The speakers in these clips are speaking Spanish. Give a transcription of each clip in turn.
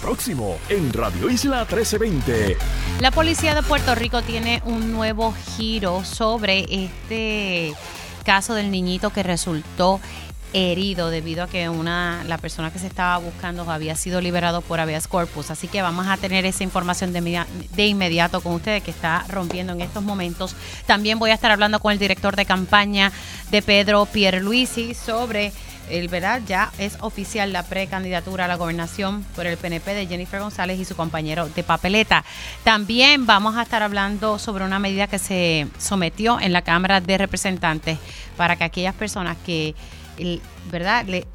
Próximo en Radio Isla 1320. La policía de Puerto Rico tiene un nuevo giro sobre este caso del niñito que resultó herido debido a que una la persona que se estaba buscando había sido liberado por habeas corpus. Así que vamos a tener esa información de, de, inmediato con ustedes que está rompiendo en estos momentos. También voy a estar hablando con el director de campaña de Pedro Pierluisi sobre el verdad ya es oficial la precandidatura a la gobernación por el PNP de Jennifer González y su compañero de papeleta. También vamos a estar hablando sobre una medida que se sometió en la Cámara de Representantes para que aquellas personas que, verdad, le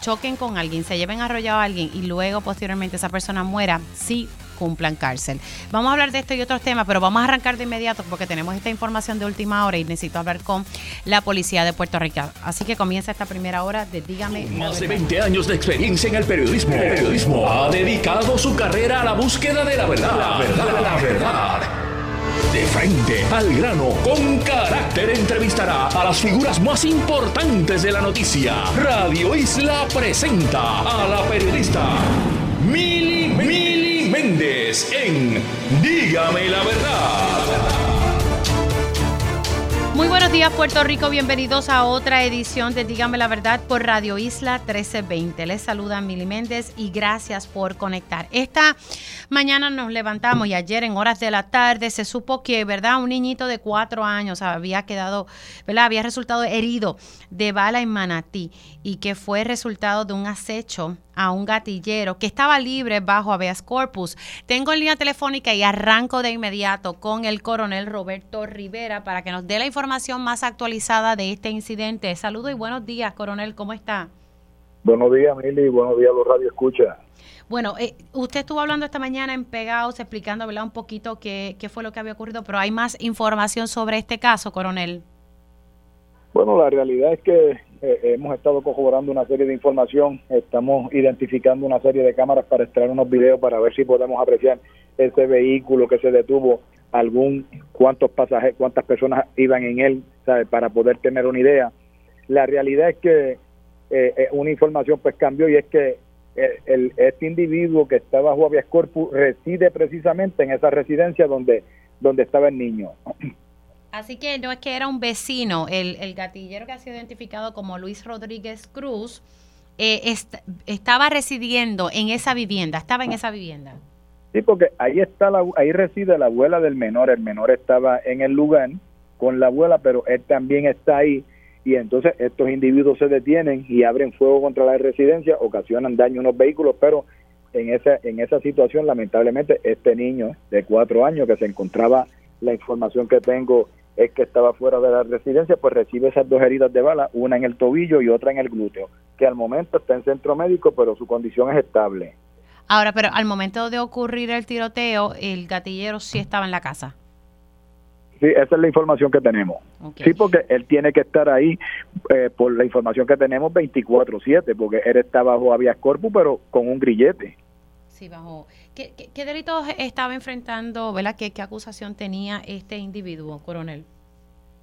choquen con alguien, se lleven arrollado a alguien y luego posteriormente esa persona muera, sí cumplan cárcel. Vamos a hablar de esto y otros temas, pero vamos a arrancar de inmediato porque tenemos esta información de última hora y necesito hablar con la policía de Puerto Rico. Así que comienza esta primera hora de Dígame. Más de 20 años de experiencia en el periodismo. El periodismo ha dedicado su carrera a la búsqueda de la verdad. La verdad, la verdad. De frente al grano, con carácter entrevistará a las figuras más importantes de la noticia. Radio Isla presenta a la periodista Mili Mili Méndez en Dígame la verdad. Muy buenos días Puerto Rico, bienvenidos a otra edición de Dígame la Verdad por Radio Isla 1320. Les saluda Mili Méndez y gracias por conectar. Esta mañana nos levantamos y ayer en horas de la tarde se supo que, ¿verdad? Un niñito de cuatro años había quedado, ¿verdad? Había resultado herido de bala en Manatí y que fue resultado de un acecho a un gatillero que estaba libre bajo habeas corpus. Tengo en línea telefónica y arranco de inmediato con el coronel Roberto Rivera para que nos dé la información más actualizada de este incidente. Saludos y buenos días, coronel, ¿cómo está? Buenos días, Mili, buenos días, los radio escucha. Bueno, eh, usted estuvo hablando esta mañana en Pegados, explicando un poquito qué, qué fue lo que había ocurrido, pero hay más información sobre este caso, coronel. Bueno, la realidad es que eh, hemos estado corroborando una serie de información, estamos identificando una serie de cámaras para extraer unos videos para ver si podemos apreciar ese vehículo que se detuvo, algún cuántos pasajeros, cuántas personas iban en él, para poder tener una idea. La realidad es que eh, eh, una información pues cambió y es que el, este individuo que está bajo habeas corpus reside precisamente en esa residencia donde donde estaba el niño. Así que no es que era un vecino, el, el gatillero que ha sido identificado como Luis Rodríguez Cruz, eh, estaba residiendo en esa vivienda, estaba en esa vivienda. Sí, porque ahí está la, ahí reside la abuela del menor, el menor estaba en el lugar con la abuela, pero él también está ahí y entonces estos individuos se detienen y abren fuego contra la residencia, ocasionan daño a unos vehículos, pero en esa en esa situación lamentablemente este niño de cuatro años que se encontraba la información que tengo es que estaba fuera de la residencia, pues recibe esas dos heridas de bala, una en el tobillo y otra en el glúteo, que al momento está en centro médico, pero su condición es estable. Ahora, pero al momento de ocurrir el tiroteo, el gatillero sí estaba en la casa. Sí, esa es la información que tenemos. Sí, porque él tiene que estar ahí eh, por la información que tenemos 24/7, porque él está bajo habeas corpus, pero con un grillete. Sí, bajo. ¿Qué, delitos estaba enfrentando, ¿verdad? ¿Qué, ¿Qué acusación tenía este individuo, coronel?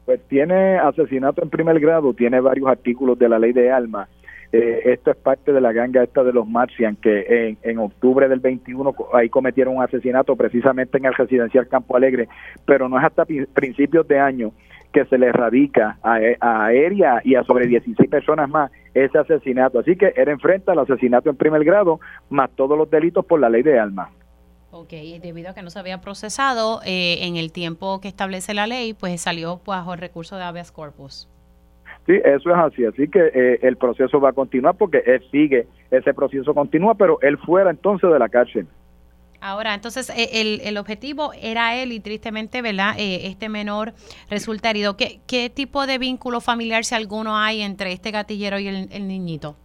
Pues tiene asesinato en primer grado, tiene varios artículos de la ley de armas. Eh, esto es parte de la ganga esta de los Marcian, que en, en, octubre del 21 ahí cometieron un asesinato precisamente en el residencial Campo Alegre, pero no es hasta principios de año que se le radica a, a Aérea y a sobre 16 personas más ese asesinato. Así que él enfrenta el asesinato en primer grado más todos los delitos por la ley de armas. Ok, debido a que no se había procesado eh, en el tiempo que establece la ley, pues salió bajo el recurso de habeas corpus. Sí, eso es así. Así que eh, el proceso va a continuar porque él sigue, ese proceso continúa, pero él fuera entonces de la cárcel. Ahora, entonces, eh, el, el objetivo era él y tristemente, ¿verdad? Eh, este menor resulta herido. ¿Qué, ¿Qué tipo de vínculo familiar, si alguno hay, entre este gatillero y el, niñito?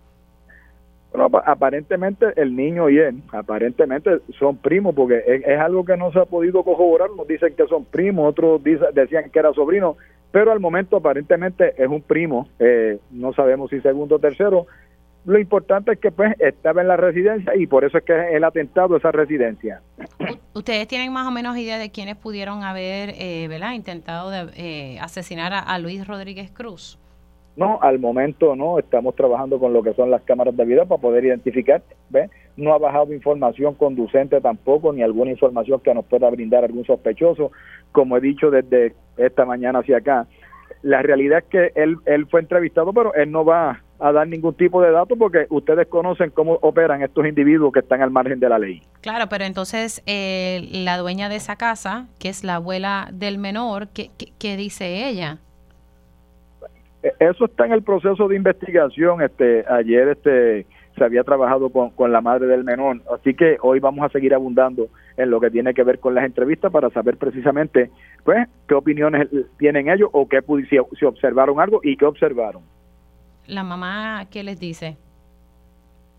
Bueno, aparentemente el niño y él, aparentemente son primos, porque es, algo que no se ha podido corroborar. Nos dicen que son primos, otros decían que era sobrino, pero al momento aparentemente es un primo. Eh, no sabemos si segundo o tercero, lo importante es que pues estaba en la residencia y por eso es que el atentado a esa residencia. ¿Ustedes tienen más o menos idea de quiénes pudieron haber eh, ¿verdad? intentado de, eh, asesinar a, Luis Rodríguez Cruz? No, al momento no, estamos trabajando con lo que son las cámaras de video para poder identificar, ¿ves? no ha bajado información conducente tampoco, ni alguna información que nos pueda brindar algún sospechoso, como he dicho desde esta mañana hacia acá. La realidad es que él, él fue entrevistado, pero él no va a dar ningún tipo de datos porque ustedes conocen cómo operan estos individuos que están al margen de la ley. Claro, pero entonces eh, la dueña de esa casa, que es la abuela del menor, ¿qué, qué, dice ella? E, eso está en el proceso de investigación. Este, ayer este, se había trabajado con, con la madre del menor, así que hoy vamos a seguir abundando en lo que tiene que ver con las entrevistas para saber precisamente pues qué opiniones tienen ellos o qué si, si observaron algo y qué observaron la mamá, ¿qué les dice?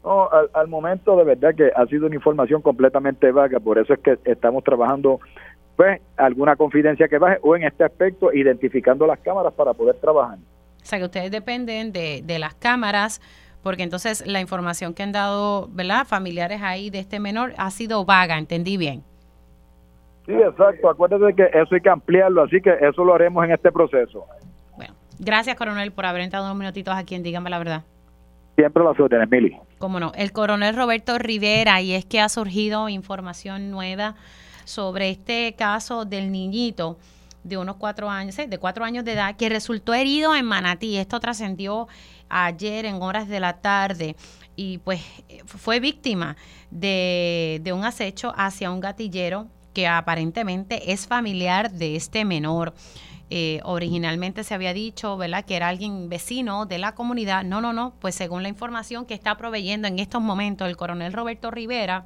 No, al, momento de verdad que ha sido una información completamente vaga, por eso es que estamos trabajando pues alguna confidencia que baje o en este aspecto identificando las cámaras para poder trabajar. O sea que ustedes dependen de, de las cámaras porque entonces la información que han dado, ¿verdad? Familiares ahí de este menor ha sido vaga, entendí bien. Sí, exacto. Acuérdate que eso hay que ampliarlo, así que eso lo haremos en este proceso. Gracias, coronel, por haber entrado unos minutitos aquí en Dígame la Verdad. Siempre lo órdenes, Mili. Cómo no. El coronel Roberto Rivera, y es que ha surgido información nueva sobre este caso del niñito de unos cuatro años, de cuatro años de edad, que resultó herido en Manatí. Esto trascendió ayer en horas de la tarde y pues fue víctima de, de un acecho hacia un gatillero que aparentemente es familiar de este menor. Eh, originalmente se había dicho, ¿verdad?, que era alguien vecino de la comunidad. No, no, no, pues según la información que está proveyendo en estos momentos el coronel Roberto Rivera,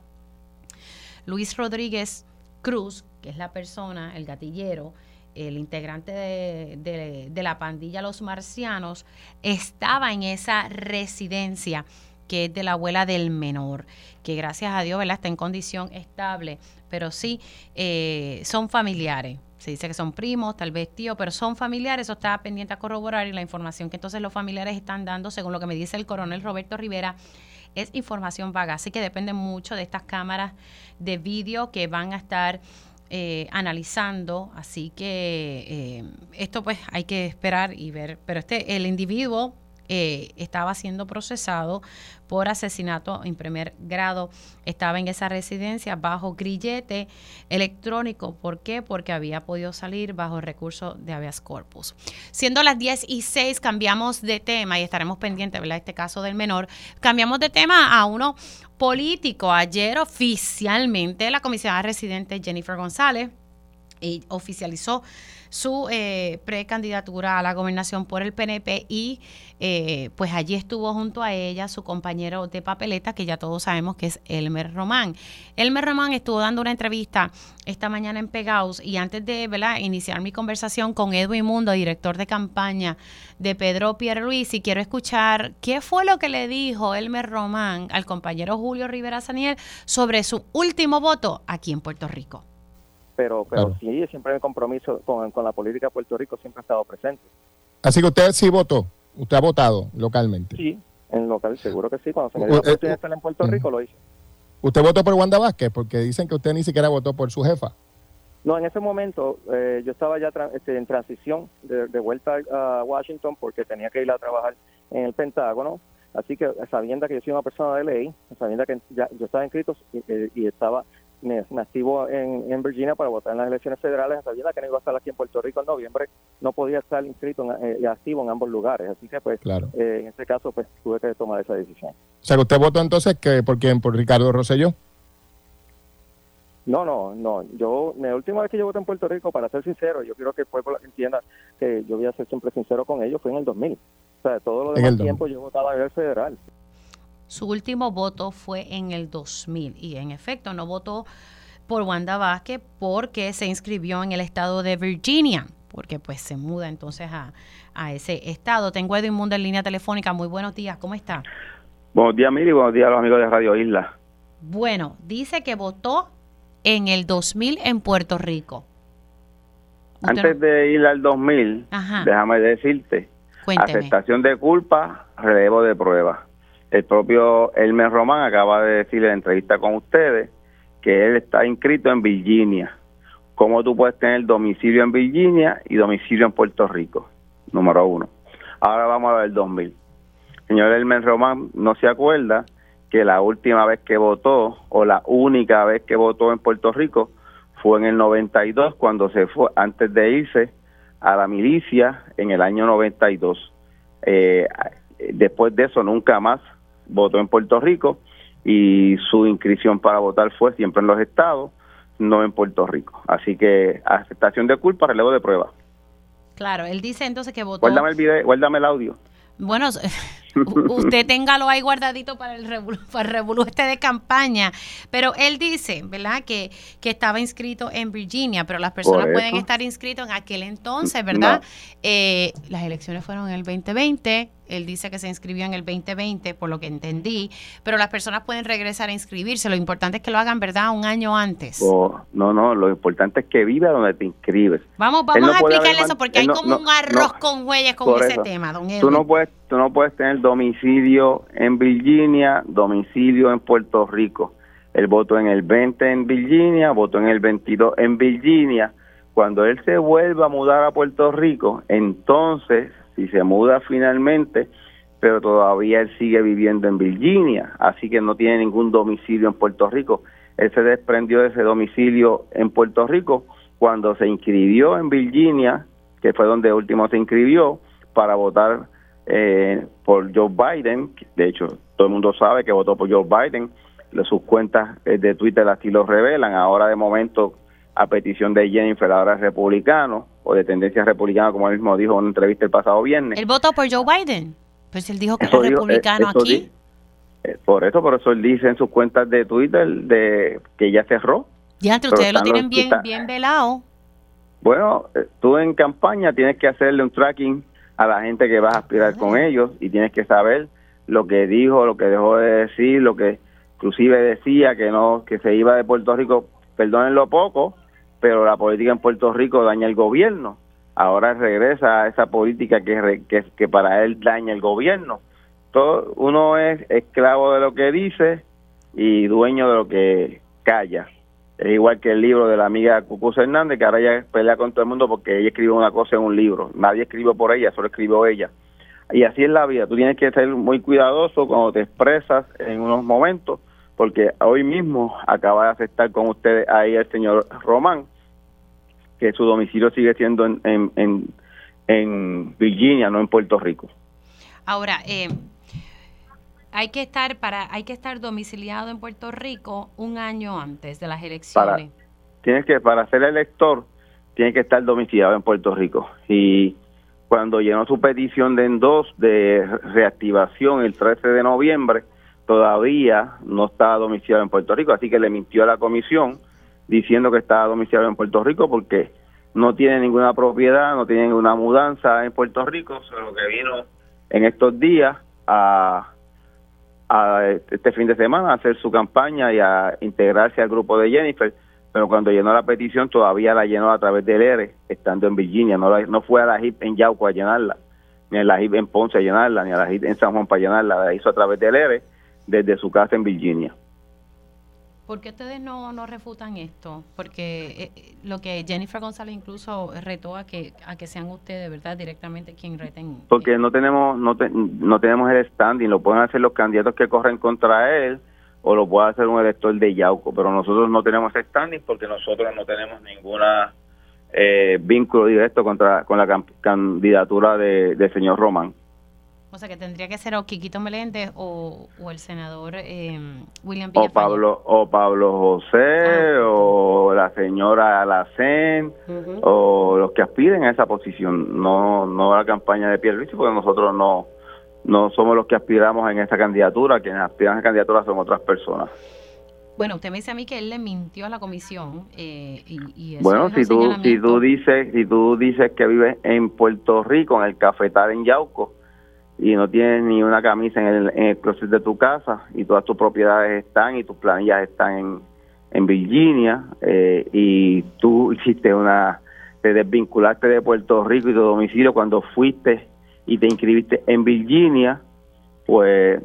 Luis Rodríguez Cruz, que es la persona, el gatillero, el integrante de, la pandilla Los Marcianos, estaba en esa residencia que es de la abuela del menor, que gracias a Dios ¿verdad? está en condición estable, pero sí eh, son familiares se dice que son primos, tal vez tíos, pero son familiares, eso está pendiente a corroborar y la información que entonces los familiares están dando, según lo que me dice el coronel Roberto Rivera, es información vaga, así que depende mucho de estas cámaras de vídeo que van a estar eh, analizando, así que eh, esto pues hay que esperar y ver, pero este, el individuo eh, estaba siendo procesado por asesinato en primer grado. Estaba en esa residencia bajo grillete electrónico. ¿Por qué? Porque había podido salir bajo recurso de habeas corpus. Siendo las 10 y 6, cambiamos de tema y estaremos pendientes, ¿verdad? Este caso del menor. Cambiamos de tema a uno político. Ayer oficialmente la comisionada residente Jennifer González oficializó su eh, precandidatura a la gobernación por el PNP y eh, pues allí estuvo junto a ella su compañero de papeleta que ya todos sabemos que es Elmer Román. Elmer Román estuvo dando una entrevista esta mañana en Pegaus y antes de ¿verdad? iniciar mi conversación con Edwin Mundo, director de campaña de Pedro Pierluisi, quiero escuchar qué fue lo que le dijo Elmer Román al compañero Julio Rivera Saniel sobre su último voto aquí en Puerto Rico pero, pero sí, siempre el compromiso con, la política de Puerto Rico siempre ha estado presente. Así que usted sí votó, usted ha votado localmente. Sí, en local, seguro que sí. Cuando se me dio la oportunidad de estar en Puerto Rico, lo hice. ¿Usted votó por Wanda Vázquez? Porque dicen que usted ni siquiera votó por su jefa. No, en ese momento eh, yo estaba ya este, en transición de, vuelta a Washington porque tenía que ir a trabajar en el Pentágono. Así que sabiendo que yo soy una persona de ley, sabiendo que ya, yo estaba inscrito y, y estaba me, activo en, en, Virginia para votar en las elecciones federales, sabiendo que no iba a estar aquí en Puerto Rico en noviembre, no podía estar inscrito y eh, activo en ambos lugares. Así que, pues, eh, en este caso, pues, tuve que tomar esa decisión. O sea, que usted votó entonces que por quién, por Ricardo Rosselló. No, no, no. Yo, la última vez que yo voté en Puerto Rico, para ser sincero, yo quiero que el pueblo entienda que yo voy a ser siempre sincero con ellos, fue en el 2000. O sea, todo lo demás tiempo yo votaba a nivel federal. Su último voto fue en el 2000 y en efecto no votó por Wanda Vázquez porque se inscribió en el estado de Virginia, porque pues se muda entonces a, ese estado. Tengo a Edwin Mundo en línea telefónica. Muy buenos días, ¿cómo está? Buenos días, Miri, buenos días a los amigos de Radio Isla. Bueno, dice que votó en el 2000 en Puerto Rico. Antes de ir al 2000, déjame decirte, aceptación de culpa, relevo de prueba el propio Elmer Román acaba de decir en la entrevista con ustedes que él está inscrito en Virginia. ¿Cómo tú puedes tener domicilio en Virginia y domicilio en Puerto Rico? Número uno. Ahora vamos a ver el 2000. Señor Elmer Román no se acuerda que la última vez que votó o la única vez que votó en Puerto Rico fue en el 92 cuando se fue antes de irse a la milicia en el año 92. Eh, después de eso nunca más votó en Puerto Rico y su inscripción para votar fue siempre en los estados, no en Puerto Rico. Así que aceptación de culpa, relevo de prueba. Claro, él dice entonces que votó. Guárdame el video, guárdame el audio. Bueno, usted téngalo ahí guardadito para el revolú, este de campaña. Pero él dice, ¿verdad? Que, que estaba inscrito en Virginia, pero las personas pueden estar inscritos en aquel entonces, ¿verdad? Eh, las elecciones fueron en el 2020, él dice que se inscribió en el 2020, por lo que entendí, pero las personas pueden regresar a inscribirse. Lo importante es que lo hagan, ¿verdad?, un año antes. Oh, no, no, lo importante es que viva donde te inscribes. Vamos, vamos a explicarle eso porque hay como un arroz con huellas con ese tema, don Tú no, puedes, tú no puedes tener domicilio en Virginia, domicilio en Puerto Rico. Él votó en el 20 en Virginia, votó en el 22 en Virginia. Cuando él se vuelva a mudar a Puerto Rico, entonces y se muda finalmente, pero todavía él sigue viviendo en Virginia, así que no tiene ningún domicilio en Puerto Rico. Él se desprendió de ese domicilio en Puerto Rico cuando se inscribió en Virginia, que fue donde último se inscribió, para votar eh, por Joe Biden. De hecho, todo el mundo sabe que votó por Joe Biden. Sus cuentas eh, de Twitter así lo revelan. Ahora, de momento, a petición de Jennifer, ahora es republicano o de tendencia republicana, como él mismo dijo en una entrevista el pasado viernes. ¿Él votó por Joe Biden? Pues él dijo que es republicano eh, aquí. Eh, por eso, por eso él dice en sus cuentas de Twitter de que ya cerró. Ya, entre ustedes lo tienen bien, bien velado. Bueno, eh, tú en campaña tienes que hacerle un tracking a la gente que vas a aspirar con ellos y tienes que saber lo que dijo, lo que dejó de decir, lo que inclusive decía que no que se iba de Puerto Rico, perdónenlo poco, pero la política en Puerto Rico daña el gobierno. Ahora regresa a esa política que, que, para él daña el gobierno. Todo, uno es esclavo de lo que dice y dueño de lo que calla. Es igual que el libro de la amiga Cucuz Hernández, que ahora ella pelea con todo el mundo porque ella escribió una cosa en un libro. Nadie escribió por ella, solo escribió ella. Y así es la vida. Tú tienes que ser muy cuidadoso cuando te expresas en unos momentos porque hoy mismo acaba de aceptar con ustedes ahí el señor Román, que su domicilio sigue siendo en, en, en, Virginia, no en Puerto Rico. Ahora, eh, hay que estar para hay que estar domiciliado en Puerto Rico un año antes de las elecciones. tienes que para ser elector tiene que estar domiciliado en Puerto Rico. Y cuando llenó su petición de endos de reactivación el 13 de noviembre todavía no está domiciliado en Puerto Rico, así que le mintió a la comisión diciendo que estaba domiciliado en Puerto Rico porque no tiene ninguna propiedad, no tiene ninguna mudanza en Puerto Rico, solo que vino en estos días a, este fin de semana a hacer su campaña y a integrarse al grupo de Jennifer, pero cuando llenó la petición todavía la llenó a través del ERE, estando en Virginia, no, no fue a la HIP en Yauco a llenarla, ni a la HIP en Ponce a llenarla, ni a la HIP en San Juan para llenarla, la hizo a través del ERE desde su casa en Virginia. ¿Por qué ustedes no, no refutan esto? Porque eh, lo que Jennifer González incluso retó a que a que sean ustedes, ¿verdad? Directamente quien reten. Porque no tenemos no, no tenemos el standing, lo pueden hacer los candidatos que corren contra él o lo puede hacer un elector de Yauco, pero nosotros no tenemos standing porque nosotros no tenemos ninguna eh, vínculo directo contra con la candidatura de, del señor Román. O sea, que tendría que ser o Quiquito Meléndez o, el senador eh, William O Pablo, o Pablo José, ah, o la señora Alacén, o los que aspiren a esa posición, no no la campaña de Pierre porque nosotros no no somos los que aspiramos en esa candidatura, quienes aspiran a esa candidatura son otras personas. Bueno, usted me dice a mí que él le mintió a la comisión. Eh, y, bueno, si tú, si tú dices si tú dices que vives en Puerto Rico, en el cafetal en Yauco, y no tienes ni una camisa en el, en closet de tu casa y todas tus propiedades están y tus planillas están en, en Virginia eh, y tú hiciste una, te desvinculaste de Puerto Rico y tu domicilio cuando fuiste y te inscribiste en Virginia, pues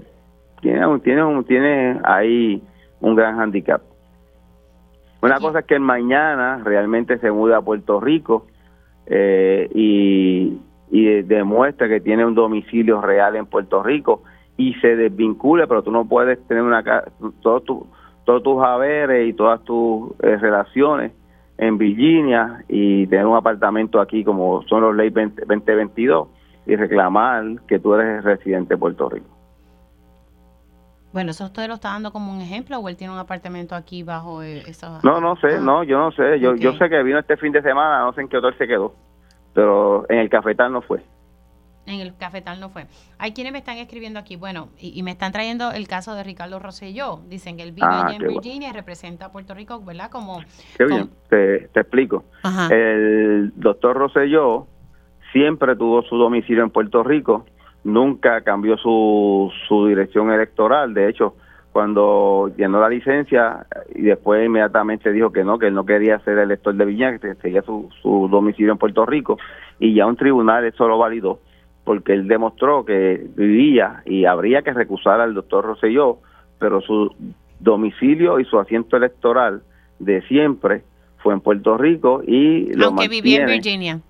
tiene, tiene, tiene ahí un gran handicap. Una cosa es que mañana realmente se muda a Puerto Rico eh, y y demuestra que tiene un domicilio real en Puerto Rico y se desvincule, pero tú no puedes tener una todo tu, todos tus haberes y todas tus eh, relaciones en Virginia y tener un apartamento aquí como son los leyes 2022 y reclamar que tú eres residente de Puerto Rico. Bueno, ¿eso usted lo está dando como un ejemplo o él tiene un apartamento aquí bajo eh, esa... No, no sé, ah. no, yo no sé. Yo, yo sé que vino este fin de semana, no sé en qué hotel se quedó, pero en el cafetal no fue. En el cafetal no fue. Hay quienes me están escribiendo aquí, bueno, y, me están trayendo el caso de Ricardo Rosselló. Dicen que él vive ah, allá en Virginia y representa a Puerto Rico, ¿verdad? Como, qué bien, te, te, explico. El doctor Rosselló siempre tuvo su domicilio en Puerto Rico, nunca cambió su, su dirección electoral. De hecho, cuando llenó la licencia y después inmediatamente dijo que no, que él no quería ser elector de Virginia, que seguía su, su domicilio en Puerto Rico, y ya un tribunal eso lo validó porque él demostró que vivía y habría que recusar al doctor Rosselló, pero su domicilio y su asiento electoral de siempre fue en Puerto Rico y lo aunque vivía en Virginia.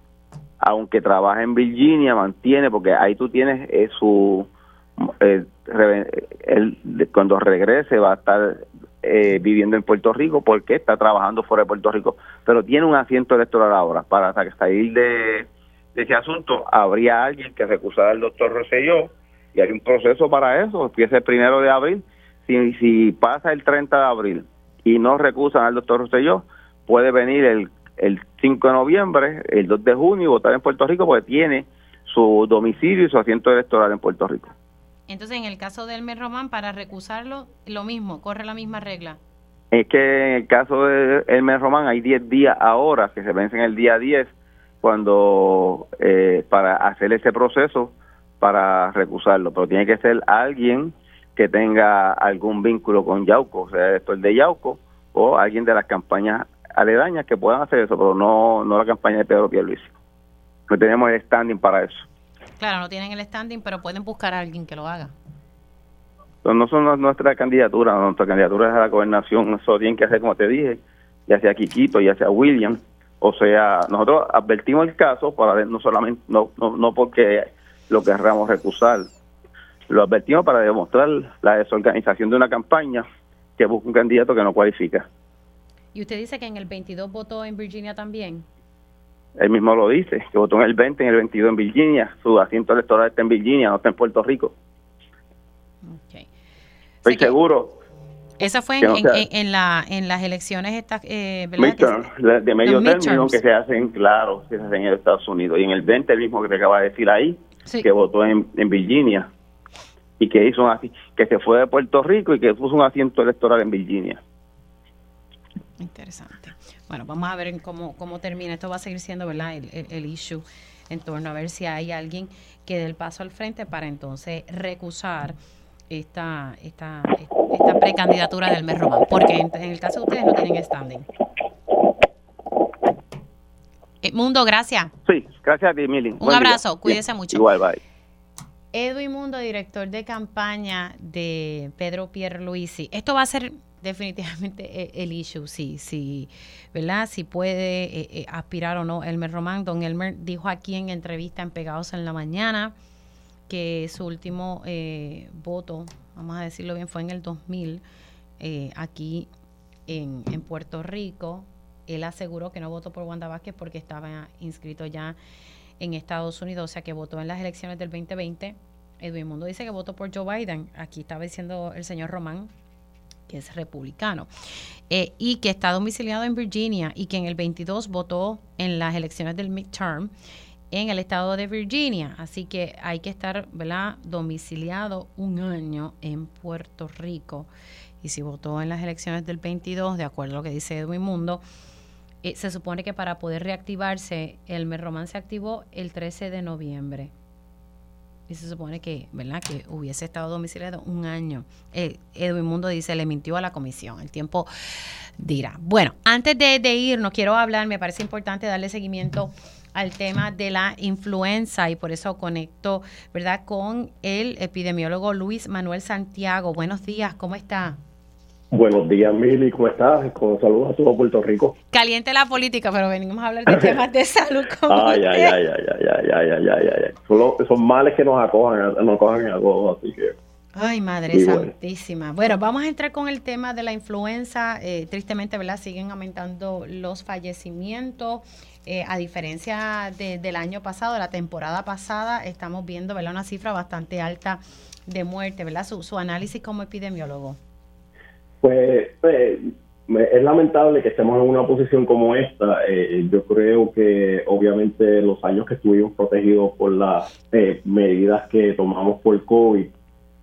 Aunque trabaja en Virginia mantiene porque ahí tú tienes eh, su eh, cuando regrese va a estar eh, viviendo en Puerto Rico porque está trabajando fuera de Puerto Rico pero tiene un asiento electoral ahora para salir de de ese asunto, habría alguien que recusara al doctor Rosselló y hay un proceso para eso, empieza el primero de abril. Si, si pasa el 30 de abril y no recusan al doctor Rosselló, puede venir el, el 5 de noviembre, el 2 de junio y votar en Puerto Rico porque tiene su domicilio y su asiento electoral en Puerto Rico. Entonces, en el caso de Elmer Román, para recusarlo, lo mismo, corre la misma regla. Es que en el caso de Elmer Román hay 10 días ahora, que se vencen el día 10, cuando eh, para hacer ese proceso para recusarlo, pero tiene que ser alguien que tenga algún vínculo con Yauco, o sea, el de Yauco o alguien de las campañas aledañas que puedan hacer eso, pero no, no la campaña de Pedro Pierluisi. No tenemos el standing para eso. Claro, no tienen el standing, pero pueden buscar a alguien que lo haga. no son nuestra candidatura, nuestra candidatura es a la gobernación, eso tienen que hacer como te dije, ya sea Quiquito, ya sea William, o sea, nosotros advertimos el caso para ver, no solamente, no, no, no porque lo querramos recusar, lo advertimos para demostrar la desorganización de una campaña que busca un candidato que no cualifica. ¿Y usted dice que en el 22 votó en Virginia también? Él mismo lo dice, que votó en el 20, en el 22 en Virginia. Su asiento electoral está en Virginia, no está en Puerto Rico. Okay. Estoy seguro esa fue en, la, en las elecciones estas, eh, de medio término que se hacen, claro, que se hacen en Estados Unidos. Y en el 20, el mismo que te acaba de decir ahí, que votó en, Virginia y que hizo así, que se fue de Puerto Rico y que puso un asiento electoral en Virginia. Interesante. Bueno, vamos a ver cómo, cómo termina. Esto va a seguir siendo ¿verdad? El, el, issue en torno a ver si hay alguien que dé el paso al frente para entonces recusar esta, esta, esta precandidatura del mes román, porque en, el caso de ustedes no tienen standing. Eh, Mundo, gracias. Sí, gracias a ti. Un abrazo, cuídese mucho. Igual, bye. Edwin Mundo, director de campaña de Pedro Pierluisi. Esto va a ser definitivamente e, el issue, sí, sí, ¿verdad? Si puede eh, eh, aspirar o no Elmer Román. Don Elmer dijo aquí en entrevista en Pegados en la Mañana que su último eh, voto, vamos a decirlo bien, fue en el 2000, eh, aquí en, Puerto Rico. Él aseguró que no votó por Wanda Vázquez porque estaba inscrito ya en Estados Unidos, o sea que votó en las elecciones del 2020. Edwin Mundo dice que votó por Joe Biden. Aquí estaba diciendo el señor Román que es republicano, eh, y que está domiciliado en Virginia y que en el 22 votó en las elecciones del midterm en el estado de Virginia. Así que hay que estar domiciliado un año en Puerto Rico. Y si votó en las elecciones del 22, de acuerdo a lo que dice Edwin Mundo, eh, se supone que para poder reactivarse, el Merromán se activó el 13 de noviembre. Se supone que, ¿verdad? Que hubiese estado domiciliado un año. Eh, Edwin Mundo dice, le mintió a la comisión. El tiempo dirá. Bueno, antes de, de irnos, quiero hablar, me parece importante darle seguimiento al tema de la influenza y por eso conecto, ¿verdad?, con el epidemiólogo Luis Manuel Santiago. Buenos días, ¿cómo está? Buenos días, Mili, ¿cómo estás? Con saludos a todo Puerto Rico. Caliente la política, pero venimos a hablar de temas de salud. ay, ay, ay, ay, ay, ay, ay, ay, ay, ay, Son, son males que nos acojan, nos acojan a todos, así que Ay, Madre Santísima. Bueno. vamos a entrar con el tema de la influenza. Eh, tristemente, ¿verdad? Siguen aumentando los fallecimientos. Eh, a diferencia del año pasado, la temporada pasada, estamos viendo, ¿verdad? Una cifra bastante alta de muerte, ¿verdad? Su, su análisis como epidemiólogo. Pues, pues es lamentable que estemos en una posición como esta. Eh, yo creo que obviamente los años que estuvimos protegidos por las medidas que tomamos por COVID,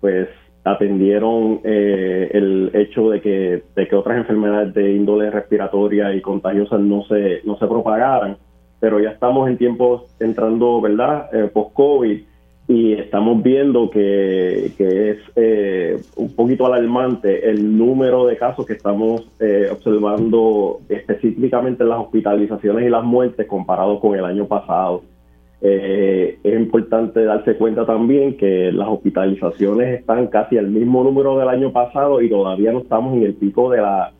pues atendieron eh, el hecho de que, de que otras enfermedades de índole respiratoria y contagiosas no se, no se propagaran, pero ya estamos en tiempos entrando, ¿verdad?, eh, post-COVID y estamos viendo que, es eh, un poquito alarmante el número de casos que estamos observando específicamente en las hospitalizaciones y las muertes comparado con el año pasado. Eh, es importante darse cuenta también que las hospitalizaciones están casi al mismo número del año pasado y todavía no estamos en el pico de la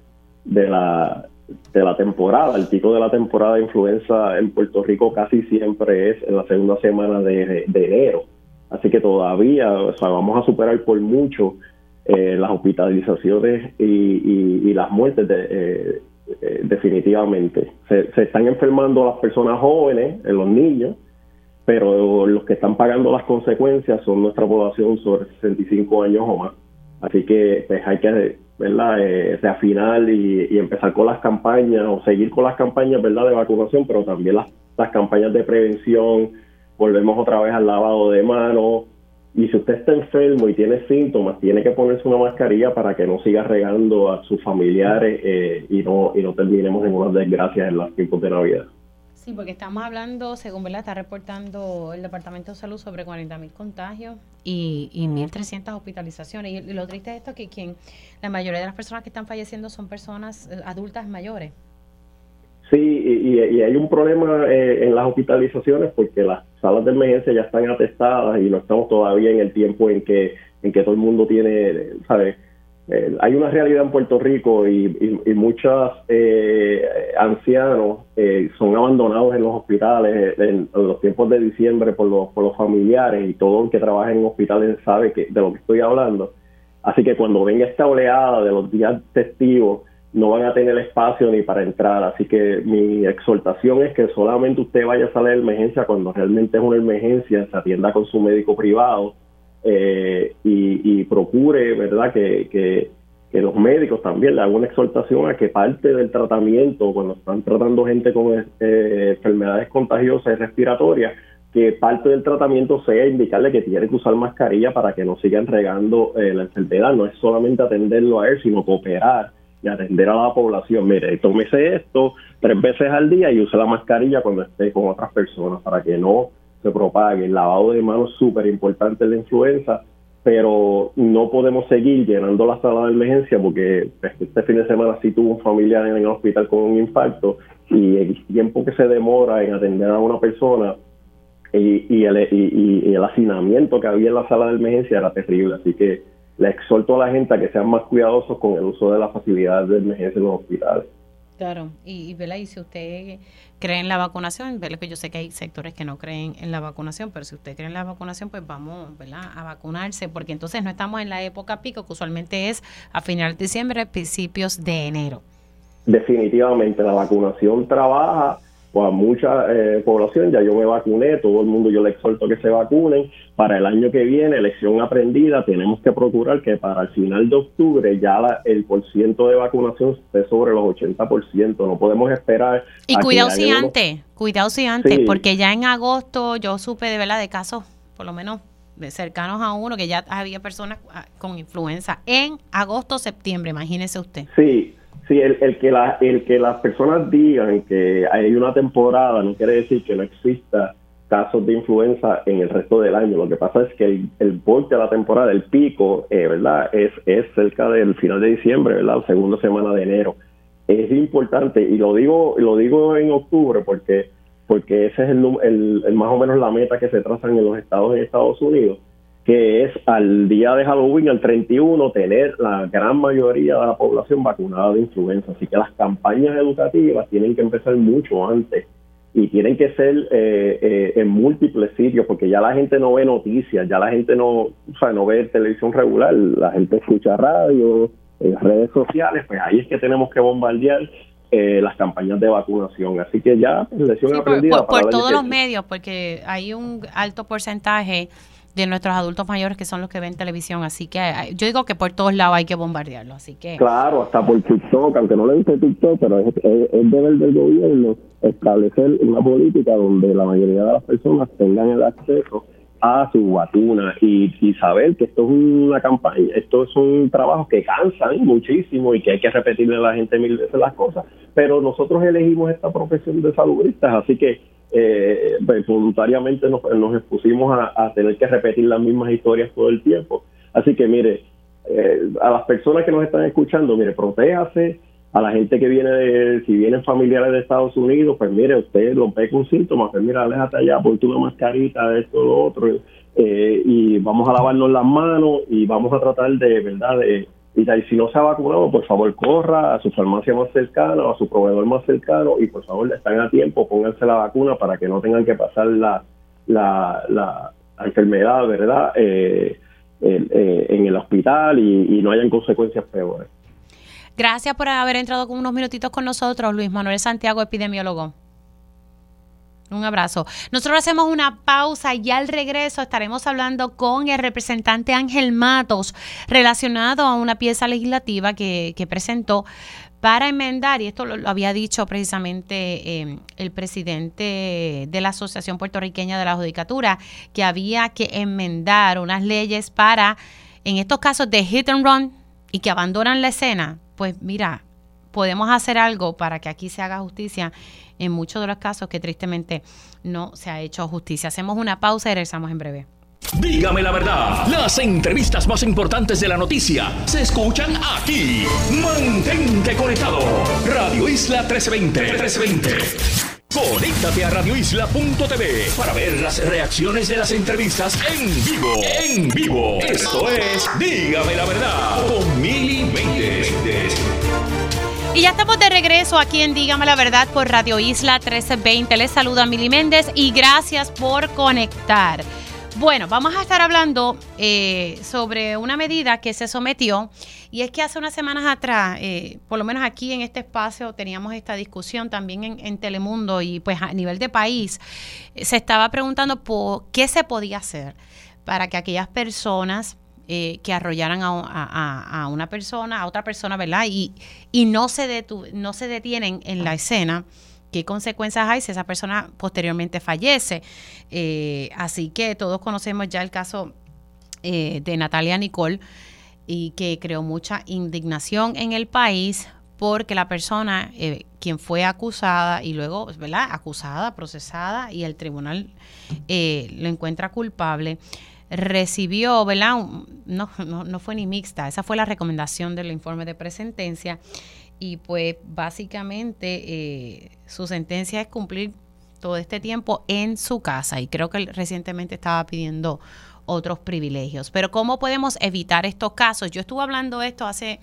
de la de la temporada. El pico de la temporada de influenza en Puerto Rico casi siempre es en la segunda semana de, enero. Así que todavía o sea, vamos a superar por mucho eh, las hospitalizaciones y, las muertes eh, definitivamente. Se, se están enfermando las personas jóvenes, los niños, pero los que están pagando las consecuencias son nuestra población sobre 65 años o más. Así que pues, hay que ¿verdad? Eh, reafinar y, empezar con las campañas o seguir con las campañas ¿verdad? de vacunación, pero también las campañas de prevención. Volvemos otra vez al lavado de manos. Y si usted está enfermo y tiene síntomas, tiene que ponerse una mascarilla para que no siga regando a sus familiares eh, y, no, y no terminemos en unas desgracias en los tiempos de Navidad. Sí, porque estamos hablando, según ¿verdad? está reportando el Departamento de Salud sobre 40.000 contagios y, y 1.300 hospitalizaciones. Y, lo triste es esto que quien la mayoría de las personas que están falleciendo son personas eh, adultas mayores. Sí, y, y hay un problema eh, en las hospitalizaciones porque las salas de emergencia ya están atestadas y no estamos todavía en el tiempo en que en que todo el mundo tiene, ¿sabes? Eh, hay una realidad en Puerto Rico y, y, muchos eh, ancianos eh, son abandonados en los hospitales en, los tiempos de diciembre por los, por los familiares y todo el que trabaja en hospitales sabe que, de lo que estoy hablando. Así que cuando venga esta oleada de los días festivos, no van a tener espacio ni para entrar. Así que mi exhortación es que solamente usted vaya a salir de emergencia cuando realmente es una emergencia, se atienda con su médico privado eh, y, procure, ¿verdad?, que, que, los médicos también le hagan una exhortación a que parte del tratamiento, cuando están tratando gente con eh, enfermedades contagiosas y respiratorias, que parte del tratamiento sea indicarle que tiene que usar mascarilla para que no sigan regando eh, la enfermedad. No es solamente atenderlo a él, sino cooperar y atender a la población. Mire, tómese esto tres veces al día y use la mascarilla cuando esté con otras personas para que no se propague. El lavado de manos es súper importante en la influenza, pero no podemos seguir llenando la sala de emergencia porque este fin de semana sí tuvo un familiar en el hospital con un infarto y el tiempo que se demora en atender a una persona y, el, y, el hacinamiento que había en la sala de emergencia era terrible. Así que le exhorto a la gente a que sean más cuidadosos con el uso de las facilidades de emergencia en los hospitales. Claro, y, y, y si usted cree en la vacunación, ¿verdad? que yo sé que hay sectores que no creen en la vacunación, pero si usted cree en la vacunación, pues vamos ¿verdad? a vacunarse, porque entonces no estamos en la época pico, que usualmente es a finales de diciembre, principios de enero. Definitivamente, la vacunación trabaja pues a mucha eh, población, ya yo me vacuné, todo el mundo yo le exhorto que se vacunen. Para el año que viene, elección aprendida, tenemos que procurar que para el final de octubre ya el porciento de vacunación esté sobre los 80%. No podemos esperar. Y cuidado si antes, cuidado si antes, porque ya en agosto yo supe de verdad de casos, por lo menos cercanos a uno, que ya había personas ah, con influenza en agosto, septiembre, imagínese usted. Sí, Sí, el, el, que la, el que las personas digan que hay una temporada no quiere decir que no exista casos de influenza en el resto del año. Lo que pasa es que el, el de la temporada, el pico, eh, ¿verdad? Es, es cerca del final de diciembre, ¿verdad? Segunda semana de enero. Es importante, y lo digo, lo digo en octubre porque, porque ese es el, el más o menos la meta que se trazan en los estados en Estados Unidos que es al día de Halloween, el 31, tener la gran mayoría de la población vacunada de influenza. Así que las campañas educativas tienen que empezar mucho antes y tienen que ser eh, eh, en múltiples sitios porque ya la gente no ve noticias, ya la gente no, o sea, no ve televisión regular, la gente escucha radio, redes sociales, pues ahí es que tenemos que bombardear eh, las campañas de vacunación. Así que ya, lección aprendida. Por, todos los medios, porque hay un alto porcentaje de nuestros adultos mayores que son los que ven televisión, así que eh, yo digo que por todos lados hay que bombardearlo, así que... Claro, hasta por TikTok, aunque no le guste TikTok, pero es, deber del gobierno establecer una política donde la mayoría de las personas tengan el acceso a su vacuna y, y, saber que esto es una campaña, esto es un trabajo que cansan muchísimo y que hay que repetirle a la gente mil veces las cosas, pero nosotros elegimos esta profesión de saludistas, así que eh, pues, voluntariamente nos, expusimos a, tener que repetir las mismas historias todo el tiempo. Así que mire, eh, a las personas que nos están escuchando, mire, protéjase, a la gente que viene de, si vienen familiares de Estados Unidos, pues mire, usted lo ve con síntomas, pues mira, aléjate allá, ponte una mascarita, esto, lo otro, eh, y vamos a lavarnos las manos y vamos a tratar de, ¿verdad?, de, y si no se ha vacunado, por favor corra a su farmacia más cercana o a su proveedor más cercano y por favor están a tiempo, pónganse la vacuna para que no tengan que pasar la, la, la, enfermedad, ¿verdad?, eh, eh, en el hospital y no hayan consecuencias peores. Gracias por haber entrado con unos minutitos con nosotros, Luis Manuel Santiago, epidemiólogo. Un abrazo. Nosotros hacemos una pausa y al regreso estaremos hablando con el representante Ángel Matos relacionado a una pieza legislativa que, presentó para enmendar, y esto lo, había dicho precisamente em, el presidente de la Asociación Puertorriqueña de la Judicatura, que había que enmendar unas leyes para, en estos casos de hit and run y que abandonan la escena, pues mira, podemos hacer algo para que aquí se haga justicia en muchos de los casos que tristemente no se ha hecho justicia. Hacemos una pausa y regresamos en breve. Dígame la verdad, las entrevistas más importantes de la noticia se escuchan aquí. Mantente conectado. Radio Isla 1320. 1320. Conéctate a radioisla.tv para ver las reacciones de las entrevistas en vivo. En vivo. Esto es Dígame la verdad con Mili y ya estamos de regreso aquí en Dígame la Verdad por Radio Isla 1320. Les saluda Mili Méndez y gracias por conectar. Bueno, vamos a estar hablando eh, sobre una medida que se sometió y es que hace unas semanas atrás, eh, por lo menos aquí en este espacio teníamos esta discusión también en, en Telemundo y pues a nivel de país eh, se estaba preguntando por qué se podía hacer para que aquellas personas eh, que arrollaran a, una persona, a otra persona, ¿verdad? Y, y no, se no se detienen en la escena. ¿Qué consecuencias hay si esa persona posteriormente fallece? Eh, así que todos conocemos ya el caso eh, de Natalia Nicole y que creó mucha indignación en el país porque la persona quien fue acusada y luego, ¿verdad? Acusada, procesada y el tribunal lo encuentra culpable, recibió, ¿verdad? No, no, no, fue ni mixta, esa fue la recomendación del informe de presentencia y pues básicamente eh, su sentencia es cumplir todo este tiempo en su casa y creo que recientemente estaba pidiendo otros privilegios. Pero ¿cómo podemos evitar estos casos? Yo estuve hablando esto hace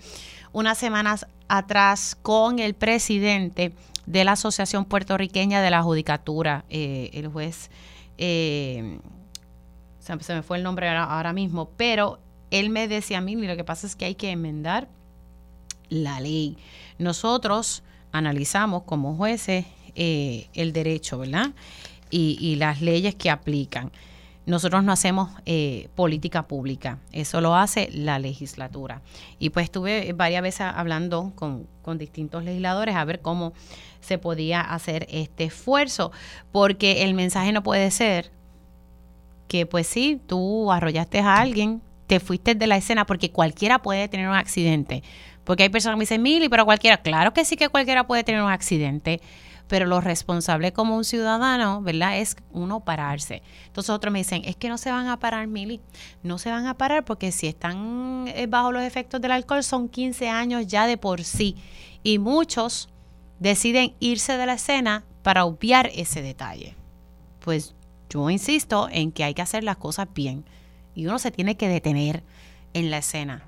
unas semanas atrás con el presidente de la Asociación Puertorriqueña de la Judicatura, eh, el juez eh, se me fue el nombre ahora, mismo, pero él me decía a mí, lo que pasa es que hay que enmendar la ley. Nosotros analizamos como jueces eh, el derecho, ¿verdad? Y, las leyes que aplican. Nosotros no hacemos eh, política pública, eso lo hace la legislatura. Y pues estuve varias veces hablando con, con distintos legisladores a ver cómo se podía hacer este esfuerzo, porque el mensaje no puede ser que pues sí, tú arrollaste a alguien, te fuiste de la escena, porque cualquiera puede tener un accidente. Porque hay personas que me dicen, Mili, pero cualquiera, claro que sí que cualquiera puede tener un accidente, pero lo responsable como un ciudadano, ¿verdad? Es uno pararse. Entonces otros me dicen, es que no se van a parar, Mili, no se van a parar porque si están eh, bajo los efectos del alcohol son 15 años ya de por sí. Y muchos deciden irse de la escena para obviar ese detalle. Pues yo insisto en que hay que hacer las cosas bien y uno se tiene que detener en la escena.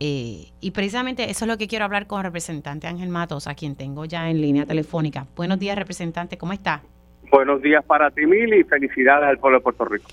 Eh, y precisamente eso es lo que quiero hablar con el representante Ángel Matos, a quien tengo ya en línea telefónica. Buenos días, representante, ¿cómo está? Buenos días para ti, Mili, y felicidades al pueblo de Puerto Rico.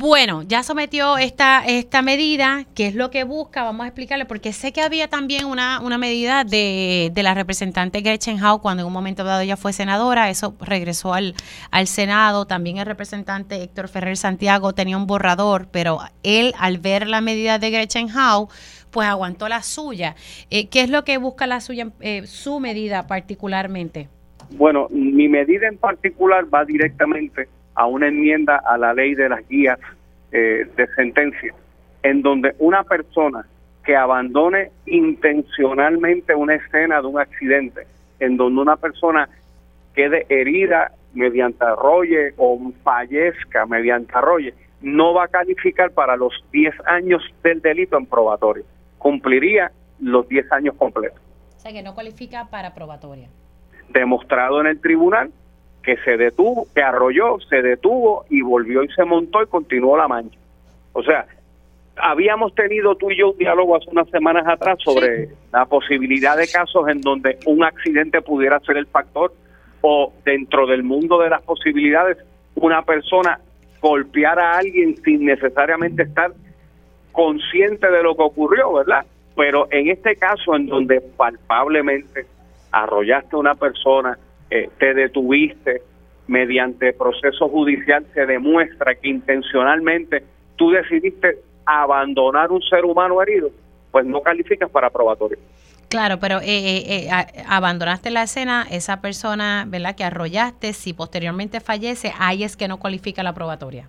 Bueno, ya sometió esta, esta medida, ¿qué es lo que busca? Vamos a explicarle, porque sé que había también una, una medida de, de la representante Gretchen Howe cuando en un momento dado ella fue senadora, eso regresó al, al Senado, también el representante Héctor Ferrer Santiago tenía un borrador, pero él al ver la medida de Gretchen Howe, pues aguantó la suya. Eh, ¿Qué es lo que busca la suya, eh, su medida particularmente? Bueno, mi medida en particular va directamente a una enmienda a la ley de las guías eh, de sentencia, en donde una persona que abandone intencionalmente una escena de un accidente, en donde una persona quede herida mediante arroye o fallezca mediante arroye, no va a calificar para los 10 años del delito en probatorio. Cumpliría los 10 años completos. O sea que no cualifica para probatoria. Demostrado en el tribunal que se detuvo, que arrolló, se detuvo y volvió y se montó y continuó la mancha. O sea, habíamos tenido tú y yo un diálogo hace unas semanas atrás sobre la posibilidad de casos en donde un accidente pudiera ser el factor o dentro del mundo de las posibilidades una persona golpear a alguien sin necesariamente estar consciente de lo que ocurrió, ¿verdad? Pero en este caso en donde palpablemente arrollaste a una persona, eh, te detuviste, mediante proceso judicial se demuestra que intencionalmente tú decidiste abandonar un ser humano herido, pues no calificas para probatorio. Claro, pero eh, eh, abandonaste la escena, esa persona, ¿verdad? Que arrollaste, si posteriormente fallece, ahí es que no cualifica la probatoria.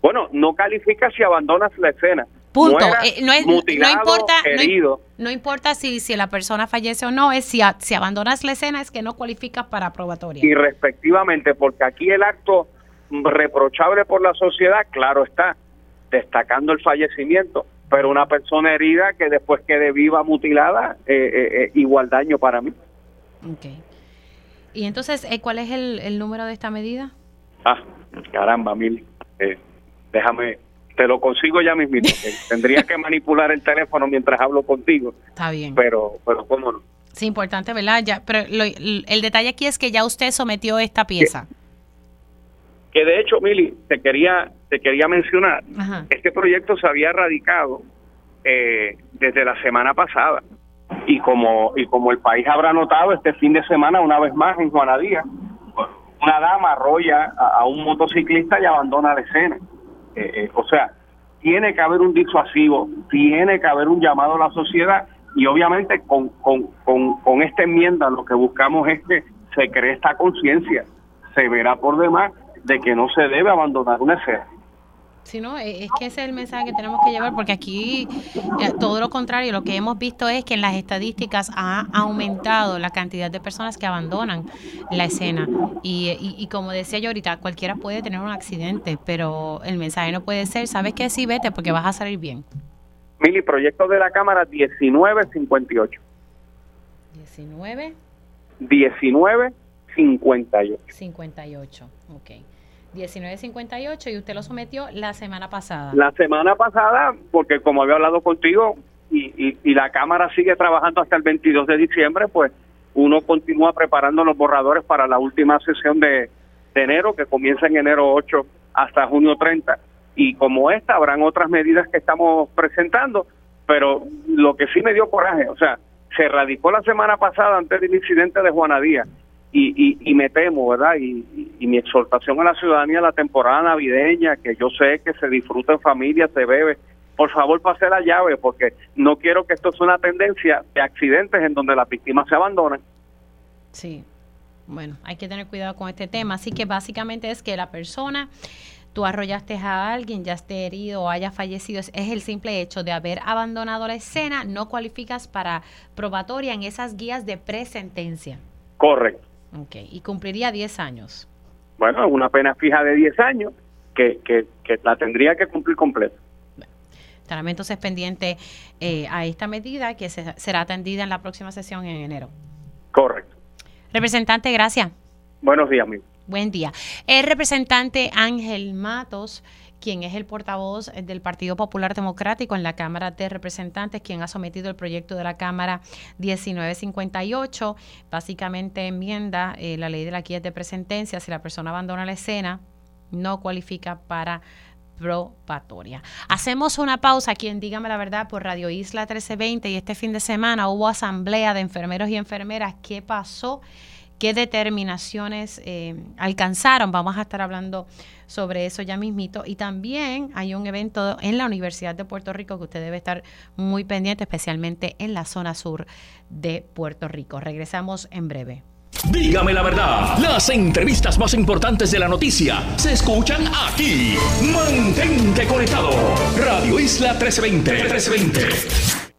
Bueno, no califica si abandonas la escena. Punto. Eh, no, es, no importa, No, importa si, si la persona fallece o no, es si, si abandonas la escena es que no cualificas para probatoria. Y respectivamente, porque aquí el acto reprochable por la sociedad, claro está, destacando el fallecimiento, pero una persona herida que después quede viva, mutilada, eh, eh, igual daño para mí. Ok. ¿Y entonces cuál es el, el número de esta medida? Ah, caramba, mil. déjame te lo consigo ya mismo. Tendría que manipular el teléfono mientras hablo contigo. Está bien. Pero, pero cómo no. Sí, importante, ¿verdad? Ya, pero el detalle aquí es que ya usted sometió esta pieza. Que, de hecho, Mili, te quería, te quería mencionar, este proyecto se había radicado eh, desde la semana pasada. Y como, y como el país habrá notado, este fin de semana, una vez más, en Juanadía, una dama arrolla a un motociclista y abandona la escena. Eh, eh, o sea, tiene que haber un disuasivo, tiene que haber un llamado a la sociedad y obviamente con, con, con, esta enmienda lo que buscamos es que se cree esta conciencia, se verá por demás de que no se debe abandonar una escena. Sí, no, e, es que ese es el mensaje que tenemos que llevar, porque aquí eh, todo lo contrario, lo que hemos visto es que en las estadísticas ha aumentado la cantidad de personas que abandonan la escena. Y, y, como decía yo ahorita, cualquiera puede tener un accidente, pero el mensaje no puede ser, ¿sabes qué? Sí, vete porque vas a salir bien. Mili, proyecto de la Cámara 1958. 19. 1958. 58, ok. 1958 y usted lo sometió la semana pasada. La semana pasada, porque como había hablado contigo y, la Cámara sigue trabajando hasta el 22 de diciembre, pues uno continúa preparando los borradores para la última sesión de, enero, que comienza en enero 8 hasta junio 30. Y como esta, habrán otras medidas que estamos presentando, pero lo que sí me dio coraje, o sea, se radicó la semana pasada antes del incidente de Juana Díaz y, y, me temo, ¿verdad? Y, mi exhortación a la ciudadanía, la temporada navideña, que yo sé que se disfruta en familia, se bebe, por favor pase la llave, porque no quiero que esto sea una tendencia de accidentes en donde las víctimas se abandonan. Sí, bueno, hay que tener cuidado con este tema. Así que básicamente es que la persona, tú arrollaste a alguien, ya esté herido o haya fallecido, es el simple hecho de haber abandonado la escena, no cualificas para probatoria en esas guías de presentencia. Correcto. Ok, y cumpliría 10 años. Bueno, una pena fija de 10 años que, que, la tendría que cumplir completa. Estará entonces pendiente eh, a esta medida que será atendida en la próxima sesión en enero. Correcto. Representante, gracias. Buenos días, amigo. Buen día. El representante Ángel Matos quien es el portavoz del Partido Popular Democrático en la Cámara de Representantes, quien ha sometido el proyecto de la Cámara 1958. Básicamente enmienda eh, la ley de la guía de presentencia. Si la persona abandona la escena, no cualifica para probatoria. Hacemos una pausa aquí en Dígame la Verdad por Radio Isla 1320 y este fin de semana hubo asamblea de enfermeros y enfermeras. ¿Qué pasó? Qué determinaciones eh, alcanzaron. Vamos a estar hablando sobre eso ya mismito. Y también hay un evento en la Universidad de Puerto Rico que usted debe estar muy pendiente, especialmente en la zona sur de Puerto Rico. Regresamos en breve. Dígame la verdad, las entrevistas más importantes de la noticia se escuchan aquí. Mantente conectado. Radio Isla 1320. 1320.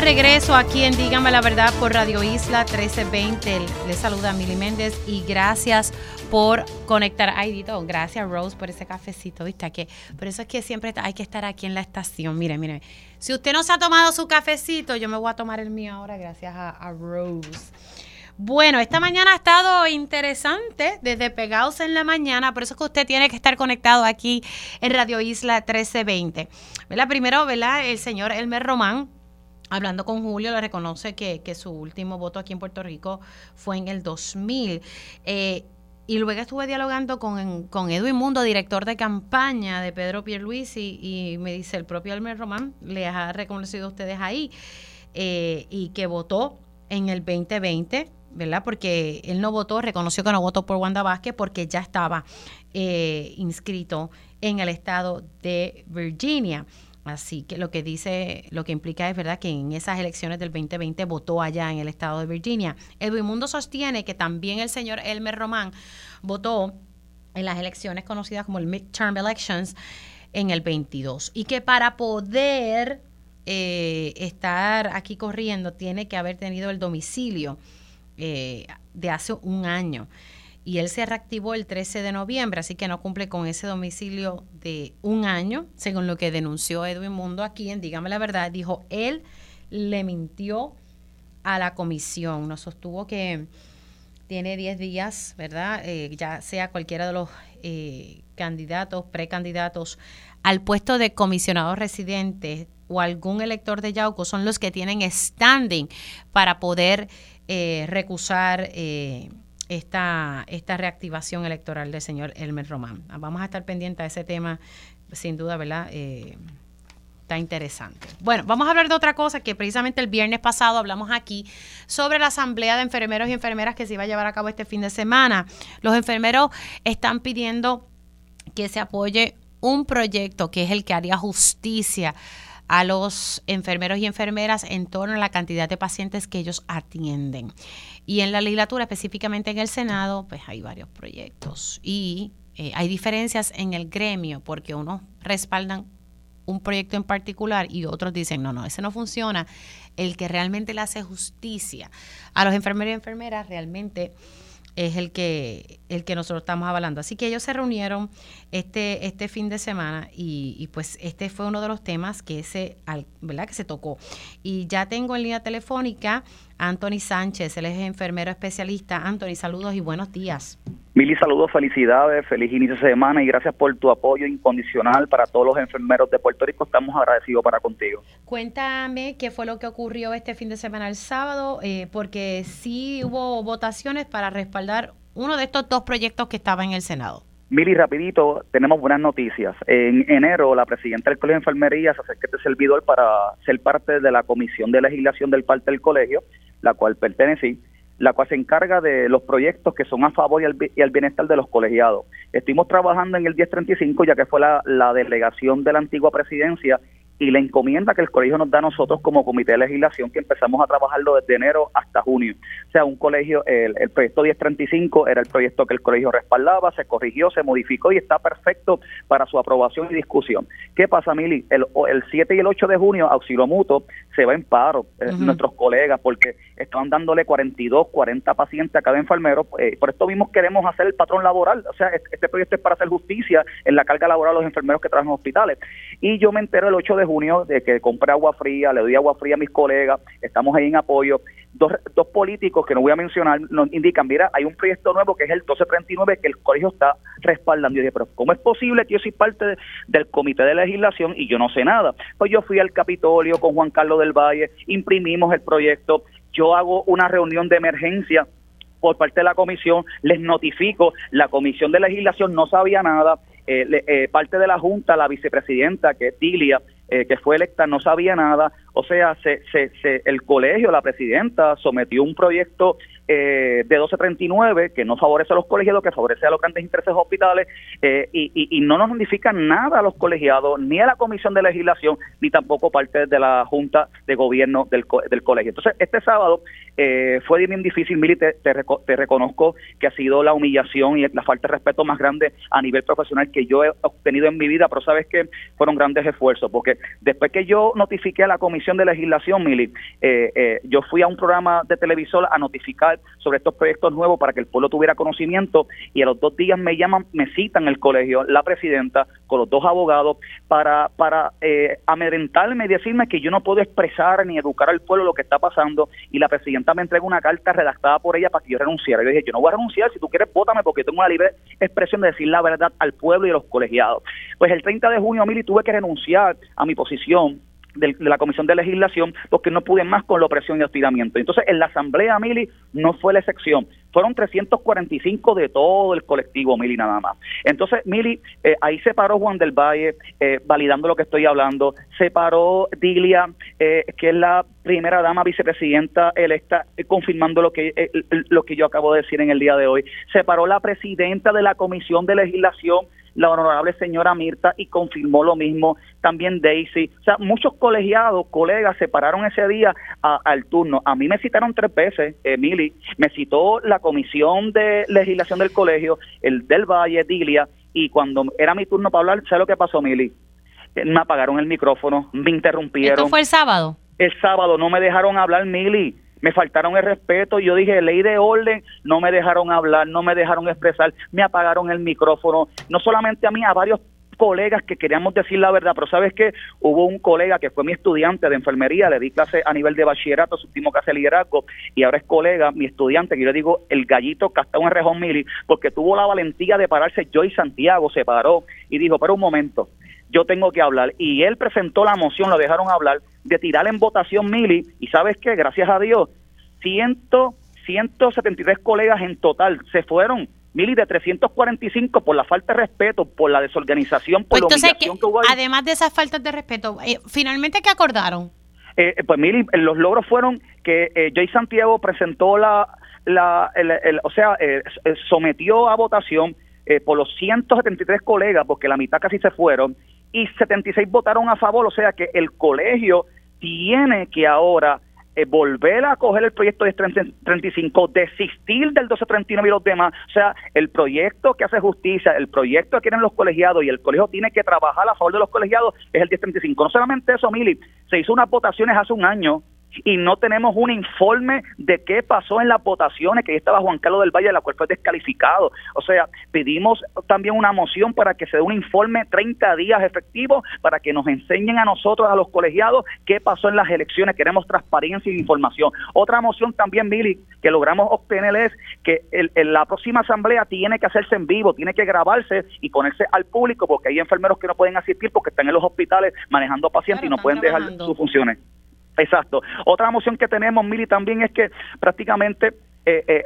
Regreso aquí en Dígame la Verdad por Radio Isla 1320. Les saluda Mili Méndez y gracias por conectar. Ay, Dito, gracias Rose por ese cafecito, ¿viste? Que, por eso es que siempre hay que estar aquí en la estación. Mire, mire. Si usted no se ha tomado su cafecito, yo me voy a tomar el mío ahora gracias a, Rose. Bueno, esta mañana ha estado interesante, desde Pegados en la mañana, por eso es que usted tiene que estar conectado aquí en Radio Isla 1320. ¿Verdad? Primero, ¿verdad? El señor Elmer Román, hablando con Julio, le reconoce que, su último voto aquí en Puerto Rico fue en el 2000. Eh, y luego estuve dialogando con, con Edwin Mundo, director de campaña de Pedro Pierluisi, y, y me dice, el propio Almer Román les ha reconocido a ustedes ahí, eh, y que votó en el 2020, ¿verdad? Porque él no votó, reconoció que no votó por Wanda Vázquez porque ya estaba eh, inscrito en el estado de Virginia. Así que lo que dice, lo que implica es verdad que en esas elecciones del 2020 votó allá en el estado de Virginia. Edwin Mundo sostiene que también el señor Elmer Román votó en las elecciones conocidas como el midterm elections en el 22 y que para poder eh, estar aquí corriendo tiene que haber tenido el domicilio eh, de hace un año y él se reactivó el 13 de noviembre, así que no cumple con ese domicilio de un año, según lo que denunció Edwin Mundo aquí en Dígame la Verdad. Dijo, él le mintió a la comisión, nos sostuvo que tiene 10 días, ¿verdad? Eh, ya sea cualquiera de los eh, candidatos, precandidatos al puesto de comisionado residente o algún elector de Yauco son los que tienen standing para poder eh, recusar eh, esta, esta reactivación electoral del señor Elmer Román. Vamos a estar pendientes a ese tema, sin duda, ¿verdad? Eh, está interesante. Bueno, vamos a hablar de otra cosa que precisamente el viernes pasado hablamos aquí sobre la asamblea de enfermeros y enfermeras que se iba a llevar a cabo este fin de semana. Los enfermeros están pidiendo que se apoye un proyecto que es el que haría justicia a los enfermeros y enfermeras en torno a la cantidad de pacientes que ellos atienden. Y en la legislatura, específicamente en el Senado, pues hay varios proyectos y eh, hay diferencias en el gremio porque unos respaldan un proyecto en particular y otros dicen, no, no, ese no funciona. El que realmente le hace justicia a los enfermeros y enfermeras realmente es el que, el que nosotros estamos hablando. Así que ellos se reunieron este, este fin de semana y, y pues este fue uno de los temas que se, ¿verdad? que se tocó. Y ya tengo en línea telefónica a Anthony Sánchez, él es enfermero especialista. Anthony, saludos y buenos días. Mili, saludos, felicidades, feliz inicio de semana y gracias por tu apoyo incondicional para todos los enfermeros de Puerto Rico. Estamos agradecidos para contigo. Cuéntame qué fue lo que ocurrió este fin de semana el sábado, eh, porque sí hubo votaciones para respaldar uno de estos dos proyectos que estaba en el Senado. Mili, rapidito, tenemos buenas noticias. En enero, la presidenta del Colegio de Enfermería se acerca a este servidor para ser parte de la comisión de legislación del parte del colegio, la cual pertenecí la cual se encarga de los proyectos que son a favor y al, bienestar de los colegiados. Estuvimos trabajando en el 1035, ya que fue la, delegación de la antigua presidencia y la encomienda que el colegio nos da a nosotros como comité de legislación, que empezamos a trabajarlo desde enero hasta junio. O sea, un colegio, el, el proyecto 1035 era el proyecto que el colegio respaldaba, se corrigió, se modificó y está perfecto para su aprobación y discusión. ¿Qué pasa, Mili? El, el 7 y el 8 de junio, Auxilio Mutuo se va en paro, eh, nuestros colegas, porque estaban dándole 42, 40 pacientes a cada enfermero. Eh, por esto mismo queremos hacer el patrón laboral. O sea, este proyecto es para hacer justicia en la carga laboral de los enfermeros que trabajan en hospitales. Y yo me entero el 8 de junio de que compré agua fría, le doy agua fría a mis colegas, estamos ahí en apoyo. Dos, dos políticos que no voy a mencionar nos indican, mira, hay un proyecto nuevo que es el 1239 que el colegio está respaldando. Yo dije, pero ¿cómo es posible que yo soy parte del comité de legislación y yo no sé nada? Pues yo fui al Capitolio con Juan Carlos del Valle, imprimimos el proyecto, yo hago una reunión de emergencia por parte de la comisión, les notifico, la comisión de legislación no sabía nada, eh, eh, parte de la Junta, la vicepresidenta, que es Dilia, eh, que fue electa, no sabía nada. O sea, se, se, el colegio, la presidenta, sometió un proyecto eh, de 1239 que no favorece a los colegiados, que favorece a los grandes intereses hospitales eh, y, no nos notifica nada a los colegiados, ni a la Comisión de Legislación, ni tampoco parte de la Junta de Gobierno del, del colegio. Entonces, este sábado eh, fue bien difícil, Mili, te, te, reconozco que ha sido la humillación y la falta de respeto más grande a nivel profesional que yo he obtenido en mi vida, pero sabes que fueron grandes esfuerzos, porque después que yo notifiqué a la Comisión de Legislación, Mili, yo fui a un programa de televisor a notificar sobre estos proyectos nuevos para que el pueblo tuviera conocimiento y a los dos días me llaman, me citan el colegio, la presidenta, con los dos abogados, para, para eh, amedrentarme y decirme que yo no puedo expresar ni educar al pueblo lo que está pasando y la presidenta me entrega una carta redactada por ella para que yo renunciara. Yo dije, yo no voy a renunciar, si tú quieres, vótame porque tengo una libre expresión de decir la verdad al pueblo y a los colegiados. Pues el 30 de junio, Mili, tuve que renunciar a mi posición de, la Comisión de Legislación porque no pude más con la opresión y hostigamiento. Entonces, en la Asamblea, Mili, no fue la excepción. Fueron 345 de todo el colectivo, Mili, nada más. Entonces, Mili, eh, ahí se paró Juan del Valle, eh, validando lo que estoy hablando. Se paró Dilia, eh, que es la primera dama vicepresidenta electa, confirmando lo que, lo que yo acabo de decir en el día de hoy. Se paró la presidenta de la Comisión de Legislación, la honorable señora Mirta y confirmó lo mismo también Daisy. O sea, muchos colegiados, colegas se pararon ese día al turno. A mí me citaron tres veces, Emily, me citó la comisión de legislación del colegio, el del Valle, Dilia, y cuando era mi turno para hablar, ¿sabes lo que pasó, Mili? Eh, me apagaron el micrófono, me interrumpieron. ¿Esto fue el sábado? El sábado no me dejaron hablar, Mili me faltaron el respeto, yo dije ley de orden, no me dejaron hablar, no me dejaron expresar, me apagaron el micrófono, no solamente a mí, a varios colegas que queríamos decir la verdad, pero sabes que hubo un colega que fue mi estudiante de enfermería, le di clase a nivel de bachillerato, su último clase de liderazgo, y ahora es colega, mi estudiante, que yo le digo el gallito castado en Rejón Mili, porque tuvo la valentía de pararse, yo y Santiago se paró y dijo, pero un momento, yo tengo que hablar. Y él presentó la moción, lo dejaron hablar, de tirar en votación Mili, y sabes qué, gracias a Dios, ciento, 173 colegas en total se fueron. Mili, de 345 por la falta de respeto, por la desorganización, por pues la que, hubo Además de esas faltas de respeto, eh, ¿finalmente qué acordaron? Eh, pues Mili, los logros fueron que eh, Jay Santiago presentó la, la o sea, eh, sometió a votación por los 173 colegas, porque la mitad casi se fueron, y 76 votaron a favor, o sea que el colegio tiene que ahora eh, volver a coger el proyecto de 35, desistir del 1239 y los demás. O sea, el proyecto que hace justicia, el proyecto que quieren los colegiados y el colegio tiene que trabajar a favor de los colegiados es el 1035. No solamente eso, Mili, se hizo unas votaciones hace un año y no tenemos un informe de qué pasó en las votaciones, que ahí estaba Juan Carlos del Valle, la cual fue descalificado. O sea, pedimos también una moción para que se dé un informe 30 días efectivo para que nos enseñen a nosotros, a los colegiados, qué pasó en las elecciones. Queremos transparencia e información. Otra moción también, Billy, que logramos obtener es que el, la próxima asamblea tiene que hacerse en vivo, tiene que grabarse y ponerse al público porque hay enfermeros que no pueden asistir porque están en los hospitales manejando pacientes y no pueden dejar sus funciones. Exacto. Otra moción que tenemos, Mili, también es que prácticamente eh, eh,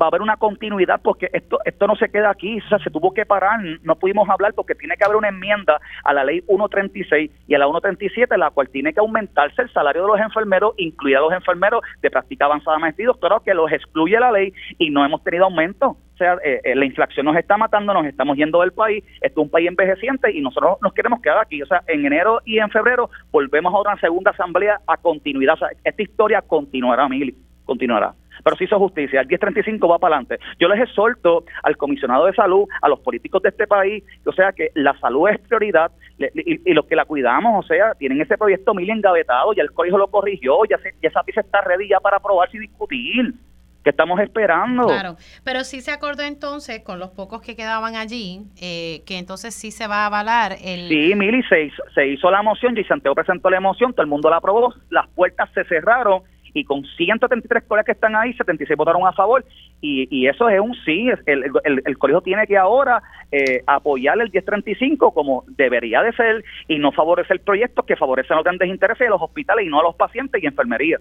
va a haber una continuidad porque esto esto no se queda aquí, o sea, se tuvo que parar, no pudimos hablar porque tiene que haber una enmienda a la ley 136 y a la 137, la cual tiene que aumentarse el salario de los enfermeros, incluidos los enfermeros de práctica avanzada maestría y doctorado, que los excluye la ley y no hemos tenido aumento. sea, eh, eh, la inflación nos está matando, nos estamos yendo del país, esto es un país envejeciente y nosotros nos queremos quedar aquí. O sea, en enero y en febrero volvemos a una segunda asamblea a continuidad. O sea, esta historia continuará, Mili, continuará pero si hizo justicia. El 1035 va para adelante. Yo les exhorto al comisionado de salud, a los políticos de este país, o sea, que la salud es prioridad y, los que la cuidamos, o sea, tienen ese proyecto mil engavetado, ya el colegio lo corrigió, ya, ya esa pieza está ready ya para aprobarse y discutir. ¿Qué estamos esperando? Claro, pero sí se acordó entonces con los pocos que quedaban allí, eh, que entonces sí se va a avalar el... Sí, Mili, se hizo, se hizo la moción, y Santiago presentó la moción, todo el mundo la aprobó, las puertas se cerraron y con 173 colegas que están ahí, 76 votaron a favor y, y eso es un sí, el, el, el colegio tiene que ahora eh, apoyar el 1035 como debería de ser y no favorecer proyectos que favorecen los grandes intereses de los hospitales y no a los pacientes y enfermería.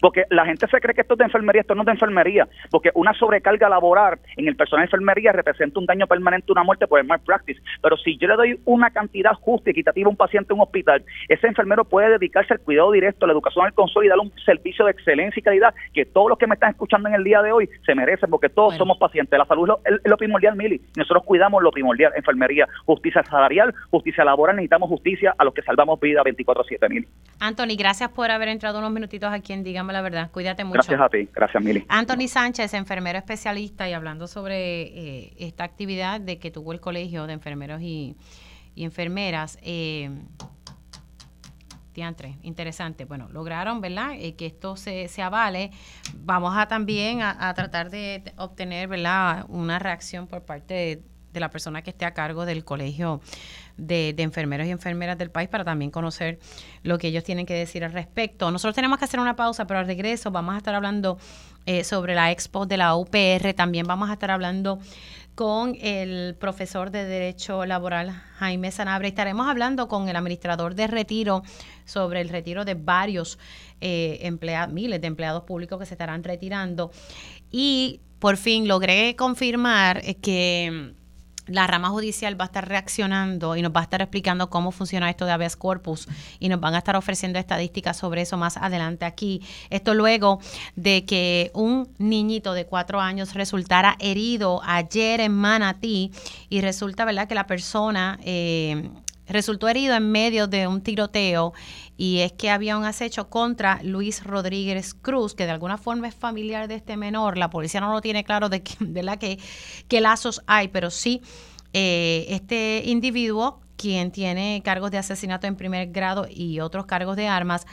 Porque la gente se cree que esto es de enfermería, esto no es de enfermería, porque una sobrecarga laboral en el personal de enfermería representa un daño permanente, una muerte por el malpractice. Pero si yo le doy una cantidad justa y equitativa a un paciente en un hospital, ese enfermero puede dedicarse al cuidado directo, a la educación al darle un servicio de excelencia y calidad que todos los que me están escuchando en el día de hoy se merecen, porque todos somos pacientes. La salud es lo, primordial, Mili. Nosotros cuidamos lo primordial, enfermería, justicia salarial, justicia laboral, necesitamos justicia a los que salvamos vida 24-7, Mili. Anthony, gracias por haber entrado unos minutitos aquí en Dígame la Verdad. Cuídate mucho. Gracias a ti, gracias, Mili. Anthony Sánchez, enfermero especialista y hablando sobre eh, esta actividad de que tuvo el Colegio de Enfermeros y, enfermeras. Eh, interesante. Bueno, lograron, ¿verdad? Eh, que esto se, se, avale. Vamos a también a, tratar de obtener, ¿verdad? Una reacción por parte de, la persona que esté a cargo del colegio de, enfermeros y enfermeras del país para también conocer lo que ellos tienen que decir al respecto. Nosotros tenemos que hacer una pausa, pero al regreso vamos a estar hablando eh, sobre la expo de la UPR. También vamos a estar hablando con el profesor de Derecho Laboral Jaime Sanabria. Estaremos hablando con el administrador de retiro sobre el retiro de varios eh, empleados, miles de empleados públicos que se estarán retirando. Y por fin logré confirmar que la rama judicial va a estar reaccionando y nos va a estar explicando cómo funciona esto de habeas corpus y nos van a estar ofreciendo estadísticas sobre eso más adelante aquí. Esto luego de que un niñito de cuatro años resultara herido ayer en Manatí y resulta, ¿verdad?, que la persona eh, resultó herido en medio de un tiroteo y es que había un acecho contra Luis Rodríguez Cruz, que de alguna forma es familiar de este menor. La policía no lo tiene claro de, la que, qué lazos hay, pero sí eh, este individuo, quien tiene cargos de asesinato en primer grado y otros cargos de armas,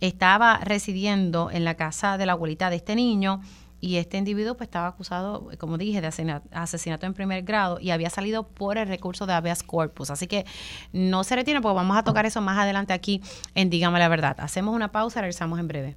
estaba residiendo en la casa de la abuelita de este niño y este individuo pues estaba acusado, como dije, de asesinato en primer grado y había salido por el recurso de habeas corpus. Así que no se retiene porque vamos a tocar eso más adelante aquí en Dígame la Verdad. Hacemos una pausa, regresamos en breve.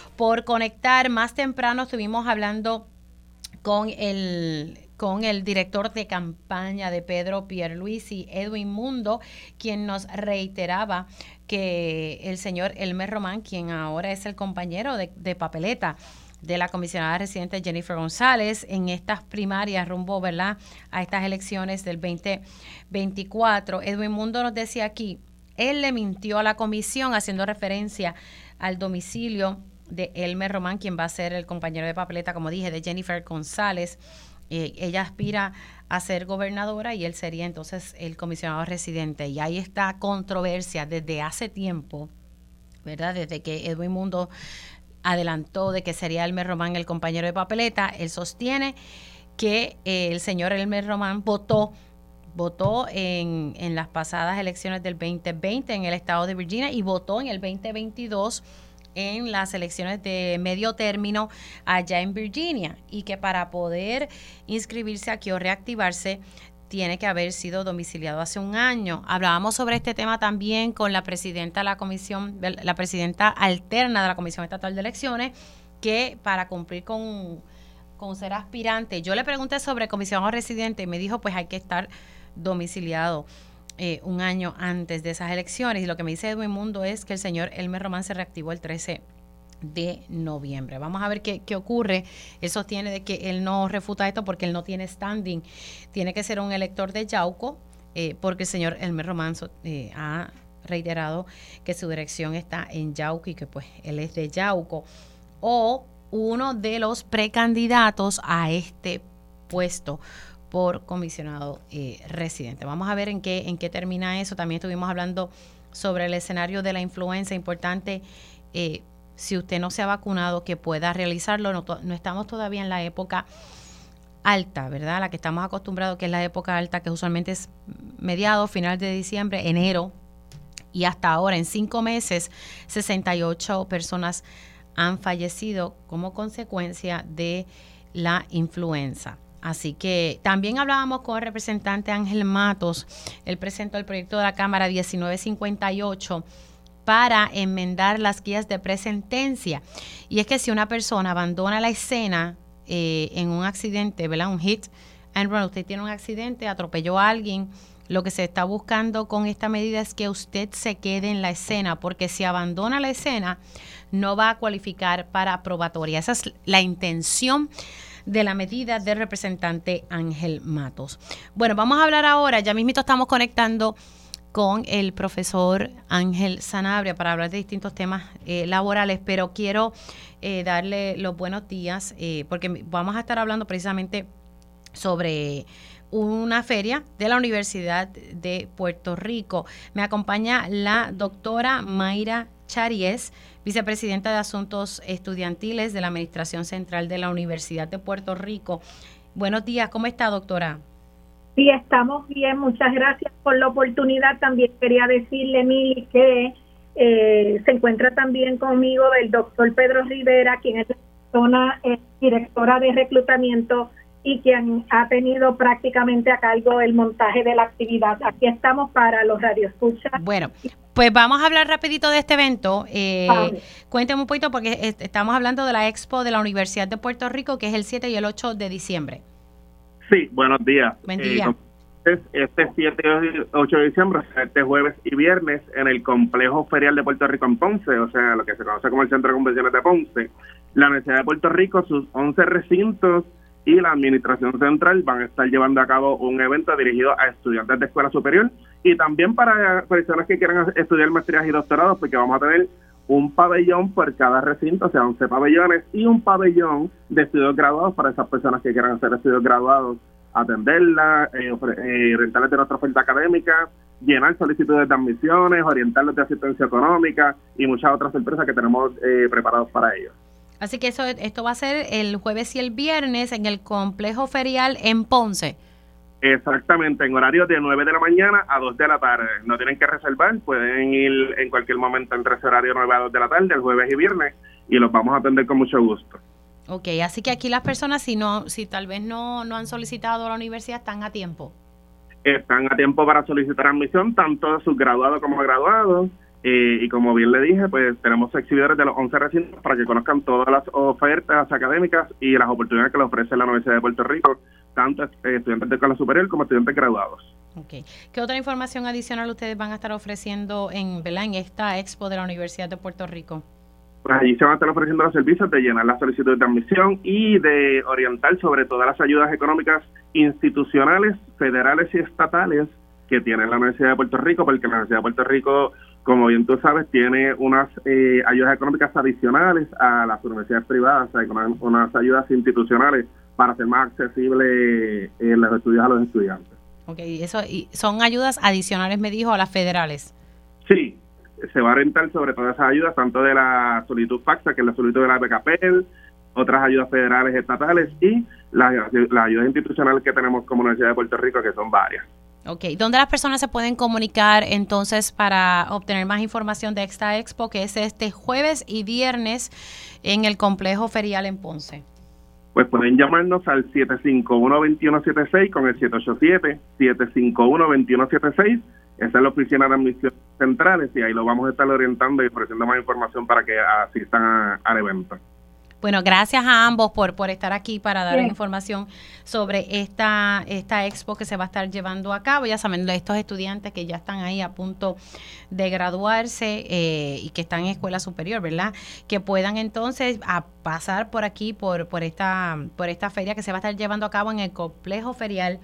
por conectar. Más temprano estuvimos hablando con el con el director de campaña de Pedro Pierluisi, Edwin Mundo, quien nos reiteraba que el señor Elmer Román, quien ahora es el compañero de, papeleta de la comisionada residente Jennifer González en estas primarias rumbo ¿verdad? a estas elecciones del 2024. Edwin Mundo nos decía aquí, él le mintió a la comisión haciendo referencia al domicilio de Elmer Román, quien va a ser el compañero de papeleta, como dije, de Jennifer González. Eh, ella aspira a ser gobernadora y él sería entonces el comisionado residente. Y ahí está controversia desde hace tiempo, ¿verdad? Desde que Edwin Mundo adelantó de que sería Elmer Román el compañero de papeleta, él sostiene que eh, el señor Elmer Román votó votó en, en las pasadas elecciones del 2020 en el estado de Virginia y votó en el 2022 en las elecciones de medio término allá en Virginia y que para poder inscribirse aquí o reactivarse tiene que haber sido domiciliado hace un año. Hablábamos sobre este tema también con la presidenta de la comisión, la presidenta alterna de la Comisión Estatal de Elecciones, que para cumplir con con ser aspirante. Yo le pregunté sobre comisionado residente y me dijo, pues hay que estar domiciliado eh, un año antes de esas elecciones. Y lo que me dice Edwin Mundo es que el señor Elmer Román se reactivó el 13 de noviembre. Vamos a ver qué, qué, ocurre. Él sostiene de que él no refuta esto porque él no tiene standing. Tiene que ser un elector de Yauco, eh, porque el señor Elmer Román eh, ha reiterado que su dirección está en Yauco y que pues él es de Yauco. O uno de los precandidatos a este puesto por comisionado eh, residente. Vamos a ver en qué, en qué termina eso. También estuvimos hablando sobre el escenario de la influenza. Importante, eh, si usted no se ha vacunado, que pueda realizarlo. No, estamos todavía en la época alta, ¿verdad? La que estamos acostumbrados, que es la época alta, que usualmente es mediados, final de diciembre, enero. Y hasta ahora, en cinco meses, 68 personas han fallecido como consecuencia de la influenza. Así que también hablábamos con el representante Ángel Matos. Él presentó el proyecto de la Cámara 1958 para enmendar las guías de presentencia. Y es que si una persona abandona la escena eh, en un accidente, ¿verdad? Un hit and run, usted tiene un accidente, atropelló a alguien, lo que se está buscando con esta medida es que usted se quede en la escena, porque si abandona la escena, no va a cualificar para probatoria. Esa es la intención de la medida del representante Ángel Matos. Bueno, vamos a hablar ahora, ya mismito estamos conectando con el profesor Ángel Sanabria para hablar de distintos temas eh, laborales, pero quiero eh, darle los buenos días eh, porque vamos a estar hablando precisamente sobre una feria de la Universidad de Puerto Rico. Me acompaña la doctora Mayra Charies, vicepresidenta de Asuntos Estudiantiles de la Administración Central de la Universidad de Puerto Rico. Buenos días, ¿cómo está, doctora? Sí, estamos bien, muchas gracias por la oportunidad. También quería decirle, Mili, que eh, se encuentra también conmigo el doctor Pedro Rivera, quien es la persona eh, directora de reclutamiento y quien ha tenido prácticamente a cargo el montaje de la actividad. Aquí estamos para los radioescuchas. Bueno, pues vamos a hablar rapidito de este evento. Eh, cuénteme un poquito porque estamos hablando de la expo de la Universidad de Puerto Rico que es el 7 y el 8 de diciembre. Sí, buenos días. Buen eh, día. este 7 y 8 de diciembre, este jueves y viernes, en el complejo ferial de Puerto Rico en Ponce, o sea, lo que se conoce como el Centro de Convenciones de Ponce, la Universidad de Puerto Rico, sus 11 recintos y la Administración Central van a estar llevando a cabo un evento dirigido a estudiantes de escuela superior y también para personas que quieran estudiar maestrías y doctorados, porque vamos a tener un pabellón por cada recinto, o sea, 11 pabellones y un pabellón de estudios graduados para esas personas que quieran hacer estudios graduados, atenderla, eh, eh, de nuestra oferta académica, llenar solicitudes de admisiones, orientarles de asistencia económica y muchas otras sorpresas que tenemos eh, preparados para ellos. Así que eso, esto va a ser el jueves y el viernes en el complejo ferial en Ponce. Exactamente, en horario de 9 de la mañana a 2 de la tarde. No tienen que reservar, pueden ir en cualquier momento entre ese horario 9 a 2 de la tarde, el jueves y viernes, y los vamos a atender con mucho gusto. Ok, así que aquí las personas, si no, si tal vez no, no han solicitado a la universidad, están a tiempo. Están a tiempo para solicitar admisión, tanto sus graduados como graduados. Eh, y como bien le dije, pues tenemos exhibidores de los 11 recintos para que conozcan todas las ofertas académicas y las oportunidades que le ofrece la Universidad de Puerto Rico, tanto estudiantes de escuela superior como estudiantes graduados. Okay. ¿Qué otra información adicional ustedes van a estar ofreciendo en, en esta expo de la Universidad de Puerto Rico? Pues allí se van a estar ofreciendo los servicios de llenar las solicitudes de admisión y de orientar sobre todas las ayudas económicas institucionales, federales y estatales que tiene la Universidad de Puerto Rico, porque la Universidad de Puerto Rico como bien tú sabes, tiene unas eh, ayudas económicas adicionales a las universidades privadas, o sea, unas ayudas institucionales para hacer más accesible eh, los estudios a los estudiantes. Ok, eso, y son ayudas adicionales, me dijo, a las federales. Sí, se va a orientar sobre todas esas ayudas, tanto de la solicitud FACSA, que es la solicitud de la BKP, otras ayudas federales, estatales y las, las ayudas institucionales que tenemos como Universidad de Puerto Rico, que son varias. Ok, ¿dónde las personas se pueden comunicar entonces para obtener más información de esta expo que es este jueves y viernes en el complejo ferial en Ponce? Pues pueden llamarnos al 751-2176 con el 787-751-2176. Esa es la oficina de admisión centrales y ahí lo vamos a estar orientando y ofreciendo más información para que asistan al evento. Bueno, gracias a ambos por, por estar aquí para dar información sobre esta, esta expo que se va a estar llevando a cabo. Ya saben, estos estudiantes que ya están ahí a punto de graduarse eh, y que están en escuela superior, ¿verdad? Que puedan entonces a pasar por aquí, por, por, esta, por esta feria que se va a estar llevando a cabo en el complejo ferial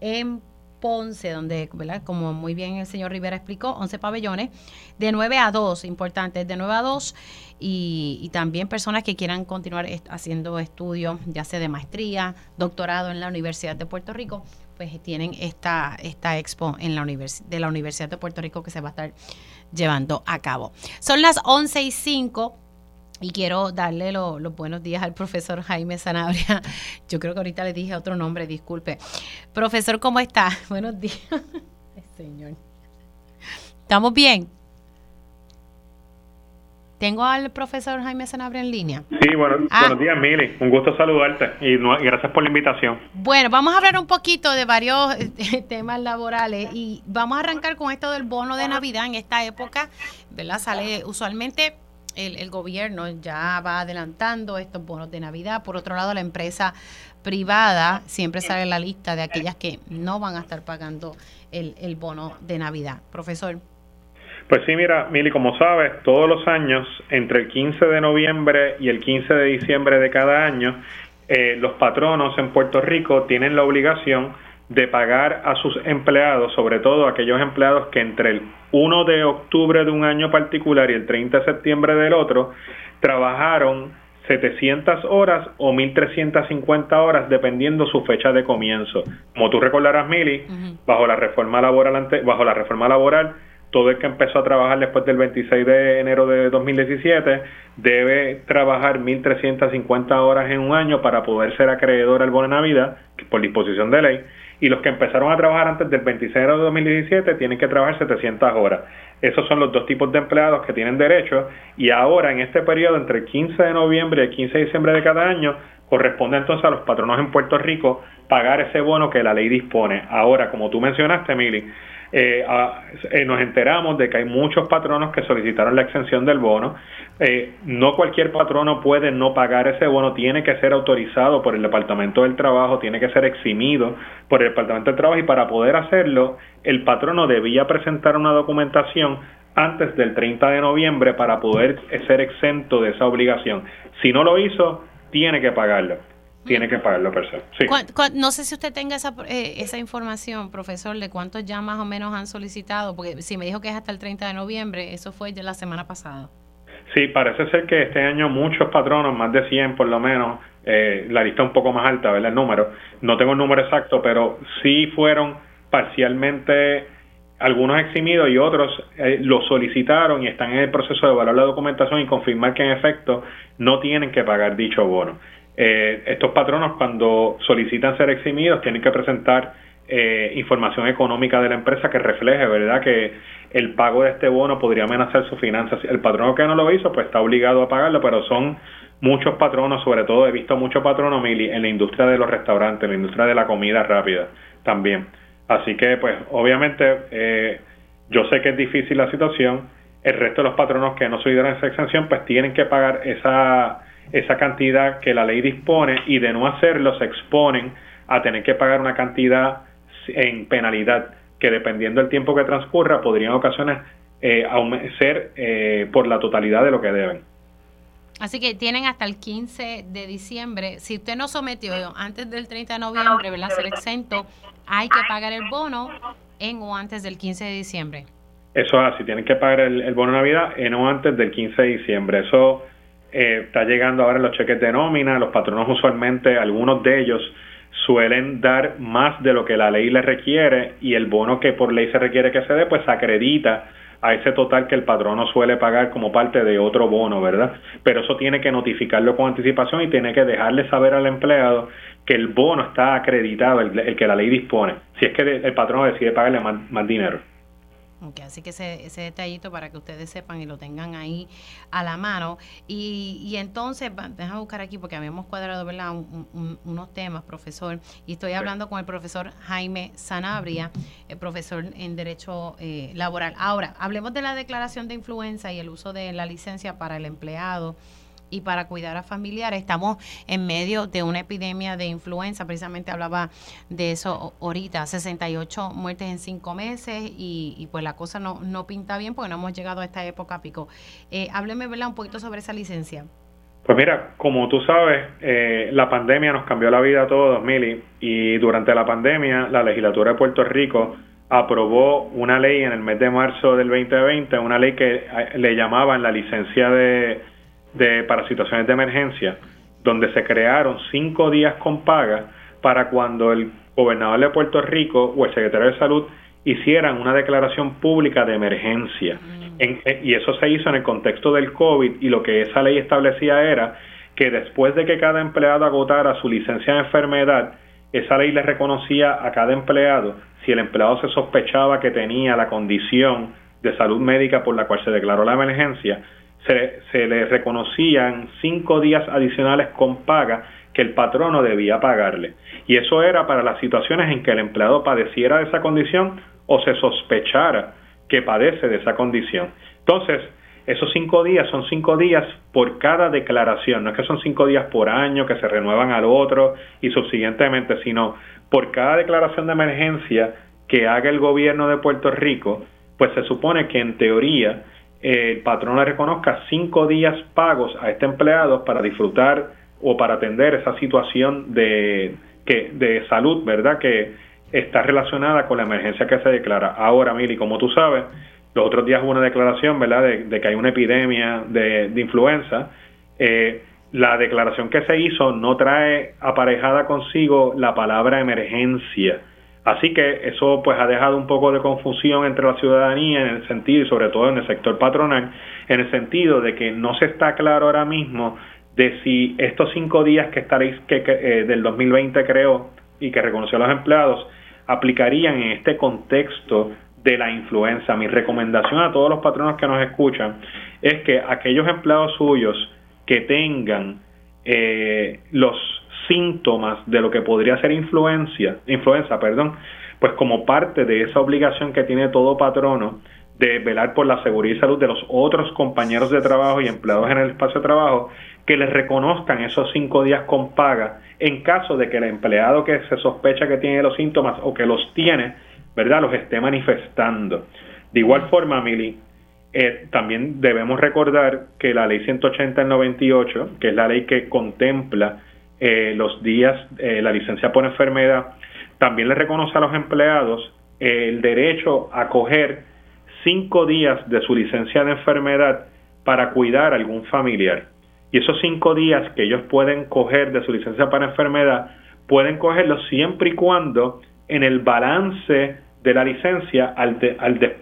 en Ponce, donde, como muy bien el señor Rivera explicó, 11 pabellones, de 9 a 2, importante, de 9 a 2, y, también personas que quieran continuar haciendo estudios, ya sea de maestría, doctorado en la Universidad de Puerto Rico, pues tienen esta, esta expo en la de la Universidad de Puerto Rico que se va a estar llevando a cabo. Son las 11 y 5 y quiero darle los buenos días al profesor Jaime Sanabria. Yo creo que ahorita le dije otro nombre, disculpe. Profesor, ¿cómo está? Buenos días. Señor. ¿Estamos bien? Tengo al profesor Jaime Sanabria en línea. Sí, bueno, ah. buenos días, Mili. Un gusto saludarte y, gracias por la invitación. Bueno, vamos a hablar un poquito de varios eh, temas laborales y vamos a arrancar con esto del bono de Navidad en esta época, ¿verdad? Sale usualmente el, gobierno ya va adelantando estos bonos de Navidad. Por otro lado, la empresa privada siempre sale en la lista de aquellas que no van a estar pagando el, el bono de Navidad. Profesor. Pues sí, mira, Mili, como sabes, todos los años, entre el 15 de noviembre y el 15 de diciembre de cada año, eh, los patronos en Puerto Rico tienen la obligación de pagar a sus empleados, sobre todo aquellos empleados que entre el 1 de octubre de un año particular y el 30 de septiembre del otro trabajaron 700 horas o 1350 horas dependiendo su fecha de comienzo. Como tú recordarás, Mili, bajo la reforma laboral bajo la reforma laboral todo el que empezó a trabajar después del 26 de enero de 2017 debe trabajar 1.350 horas en un año para poder ser acreedor al bono de Navidad, por disposición de ley, y los que empezaron a trabajar antes del 26 de enero de 2017 tienen que trabajar 700 horas. Esos son los dos tipos de empleados que tienen derecho y ahora en este periodo entre el 15 de noviembre y el 15 de diciembre de cada año corresponde entonces a los patronos en Puerto Rico pagar ese bono que la ley dispone. Ahora, como tú mencionaste, Emily, eh, eh, nos enteramos de que hay muchos patronos que solicitaron la exención del bono. Eh, no cualquier patrono puede no pagar ese bono, tiene que ser autorizado por el Departamento del Trabajo, tiene que ser eximido por el Departamento del Trabajo y para poder hacerlo, el patrono debía presentar una documentación antes del 30 de noviembre para poder ser exento de esa obligación. Si no lo hizo, tiene que pagarlo tiene que pagarlo per se. No sé si usted tenga esa, eh, esa información, profesor, de cuántos ya más o menos han solicitado, porque si me dijo que es hasta el 30 de noviembre, eso fue de la semana pasada. Sí, parece ser que este año muchos patronos, más de 100 por lo menos, eh, la lista un poco más alta, ¿verdad? El número. No tengo el número exacto, pero sí fueron parcialmente algunos eximidos y otros eh, lo solicitaron y están en el proceso de evaluar la documentación y confirmar que en efecto no tienen que pagar dicho bono. Eh, estos patronos cuando solicitan ser eximidos tienen que presentar eh, información económica de la empresa que refleje, ¿verdad?, que el pago de este bono podría amenazar sus finanzas. El patrono que no lo hizo, pues está obligado a pagarlo, pero son muchos patronos, sobre todo he visto muchos patronos, Mili, en la industria de los restaurantes, en la industria de la comida rápida también. Así que, pues, obviamente, eh, yo sé que es difícil la situación. El resto de los patronos que no solicitaron esa exención, pues tienen que pagar esa esa cantidad que la ley dispone y de no hacerlo se exponen a tener que pagar una cantidad en penalidad que dependiendo del tiempo que transcurra podrían ocasiones eh, ser eh, por la totalidad de lo que deben. Así que tienen hasta el 15 de diciembre. Si usted no sometió antes del 30 de noviembre, ¿verdad? Ser exento, hay que pagar el bono en o antes del 15 de diciembre. Eso es así, tienen que pagar el, el bono de Navidad en o antes del 15 de diciembre. Eso eh, está llegando ahora los cheques de nómina, los patronos usualmente, algunos de ellos suelen dar más de lo que la ley les requiere y el bono que por ley se requiere que se dé, pues acredita a ese total que el patrono suele pagar como parte de otro bono, ¿verdad? Pero eso tiene que notificarlo con anticipación y tiene que dejarle saber al empleado que el bono está acreditado, el, que la ley dispone, si es que el patrono decide pagarle más dinero así que ese, ese, detallito para que ustedes sepan y lo tengan ahí a la mano. Y, y entonces, déjame buscar aquí porque habíamos cuadrado ¿verdad? unos temas, profesor. Y estoy hablando con el profesor Jaime Sanabria, el profesor en Derecho eh, Laboral. Ahora, hablemos de la declaración de influenza y el uso de la licencia para el empleado y para cuidar a familiares. Estamos en medio de una epidemia de influenza, precisamente hablaba de eso ahorita, 68 muertes en cinco meses y, pues la cosa no, no pinta bien porque no hemos llegado a esta época pico. Eh, hábleme, ¿verdad? Un poquito sobre esa licencia. Pues mira, como tú sabes, eh, la pandemia nos cambió la vida a todos, Mili, y durante la pandemia la legislatura de Puerto Rico aprobó una ley en el mes de marzo del 2020, una ley que eh, le llamaban la licencia de, de para situaciones de emergencia, donde se crearon cinco días con paga para cuando el gobernador de Puerto Rico o el secretario de salud hicieran una declaración pública de emergencia. Eh, y eso se hizo en el contexto del COVID y lo que esa ley establecía era que después de que cada empleado agotara su licencia de enfermedad, esa ley le reconocía a cada empleado si el empleado se sospechaba que tenía la condición de salud médica por la cual se declaró la emergencia, se, le reconocían cinco días adicionales con paga que el patrono debía pagarle. Y eso era para las situaciones en que el empleado padeciera de esa condición o se sospechara que padece de esa condición. Entonces, esos cinco días son cinco días por cada declaración, no es que son cinco días por año que se renuevan al otro y subsiguientemente, sino por cada declaración de emergencia que haga el gobierno de Puerto Rico, pues se supone que en teoría el patrón le reconozca cinco días pagos a este empleado para disfrutar o para atender esa situación de, que, de salud, ¿verdad? Que está relacionada con la emergencia que se declara. Ahora, Mili, como tú sabes, los otros días hubo una declaración, ¿verdad?, de, que hay una epidemia de, influenza. Eh, la declaración que se hizo no trae aparejada consigo la palabra emergencia. Así que eso pues ha dejado un poco de confusión entre la ciudadanía en el sentido, y sobre todo en el sector patronal, en el sentido de que no se está claro ahora mismo de si estos cinco días que estaréis que, eh, del 2020 creo y que reconoció a los empleados aplicarían en este contexto de la influenza. Mi recomendación a todos los patronos que nos escuchan es que aquellos empleados suyos que tengan eh, los síntomas de lo que podría ser influencia, influenza, perdón, pues como parte de esa obligación que tiene todo patrono de velar por la seguridad y salud de los otros compañeros de trabajo y empleados en el espacio de trabajo, que les reconozcan esos cinco días con paga en caso de que el empleado que se sospecha que tiene los síntomas o que los tiene, ¿verdad?, los esté manifestando. De igual forma, Mili, eh, también debemos recordar que la ley 180 del 98, que es la ley que contempla eh, los días, eh, la licencia por enfermedad, también le reconoce a los empleados el derecho a coger cinco días de su licencia de enfermedad para cuidar a algún familiar. Y esos cinco días que ellos pueden coger de su licencia para enfermedad, pueden cogerlos siempre y cuando en el balance de la licencia, al,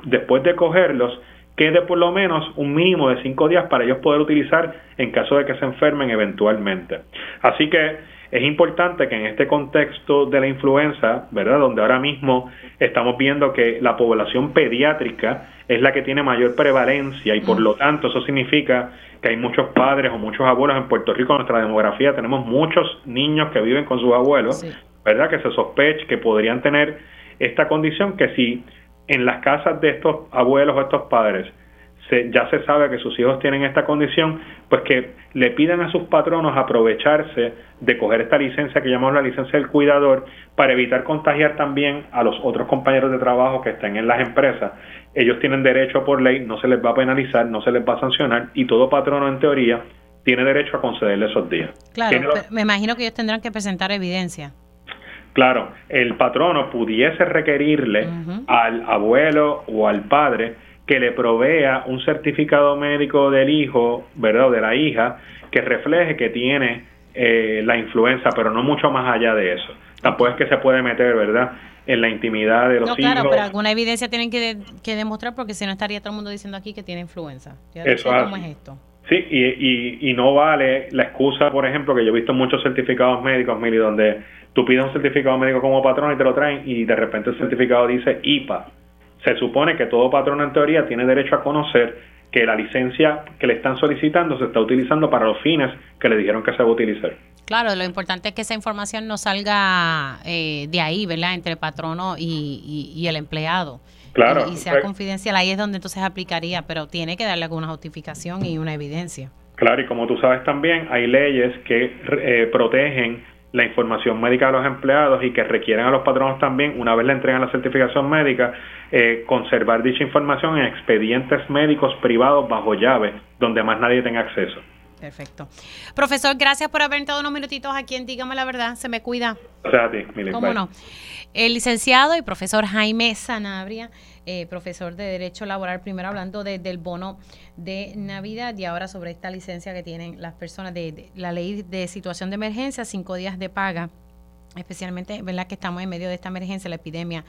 después de cogerlos, quede por lo menos un mínimo de cinco días para ellos poder utilizar en caso de que se enfermen eventualmente. Así que es importante que en este contexto de la influenza, ¿verdad? Donde ahora mismo estamos viendo que la población pediátrica es la que tiene mayor prevalencia y por lo tanto eso significa que hay muchos padres o muchos abuelos en Puerto Rico, en nuestra demografía tenemos muchos niños que viven con sus abuelos, ¿verdad? Que se sospecha que podrían tener esta condición que si en las casas de estos abuelos o estos padres ya se sabe que sus hijos tienen esta condición, pues que le pidan a sus patronos aprovecharse de coger esta licencia que llamamos la licencia del cuidador para evitar contagiar también a los otros compañeros de trabajo que estén en las empresas. Ellos tienen derecho por ley, no se les va a penalizar, no se les va a sancionar y todo patrono en teoría tiene derecho a concederle esos días. Claro, me imagino que ellos tendrán que presentar evidencia. Claro, el patrono pudiese requerirle al abuelo o al padre que le provea un certificado médico del hijo, ¿verdad? O de la hija, que refleje que tiene eh, la influenza, pero no mucho más allá de eso. Tampoco es que se puede meter, ¿verdad? En la intimidad de los no, Claro, pero alguna evidencia tienen que, demostrar porque si no estaría todo el mundo diciendo aquí que tiene influenza. Eso ¿Cómo es esto? Sí, y, y, y, no vale la excusa, por ejemplo, que yo he visto muchos certificados médicos, Mili, donde tú pides un certificado médico como patrón y te lo traen y de repente el certificado dice IPA se supone que todo patrón en teoría tiene derecho a conocer que la licencia que le están solicitando se está utilizando para los fines que le dijeron que se va a utilizar. Claro, lo importante es que esa información no salga eh, de ahí, ¿verdad? Entre el patrono y, el empleado. Claro. Y, sea confidencial, ahí es donde entonces aplicaría, pero tiene que darle alguna justificación y una evidencia. Claro, y como tú sabes también, hay leyes que eh, protegen la información médica de los empleados y que requieren a los patronos también, una vez le entregan la certificación médica, eh, conservar dicha información en expedientes médicos privados bajo llave, donde más nadie tenga acceso. Perfecto. Profesor, gracias por haber entrado unos minutitos aquí en Dígame la Verdad. Se me cuida. Gracias ¿Cómo no? El licenciado y profesor Jaime Sanabria eh, profesor de Derecho Laboral, primero hablando del bono de Navidad y ahora sobre esta licencia que tienen las personas de, la ley de situación de emergencia, cinco días de paga especialmente ¿verdad? que estamos en medio de esta emergencia, la epidemia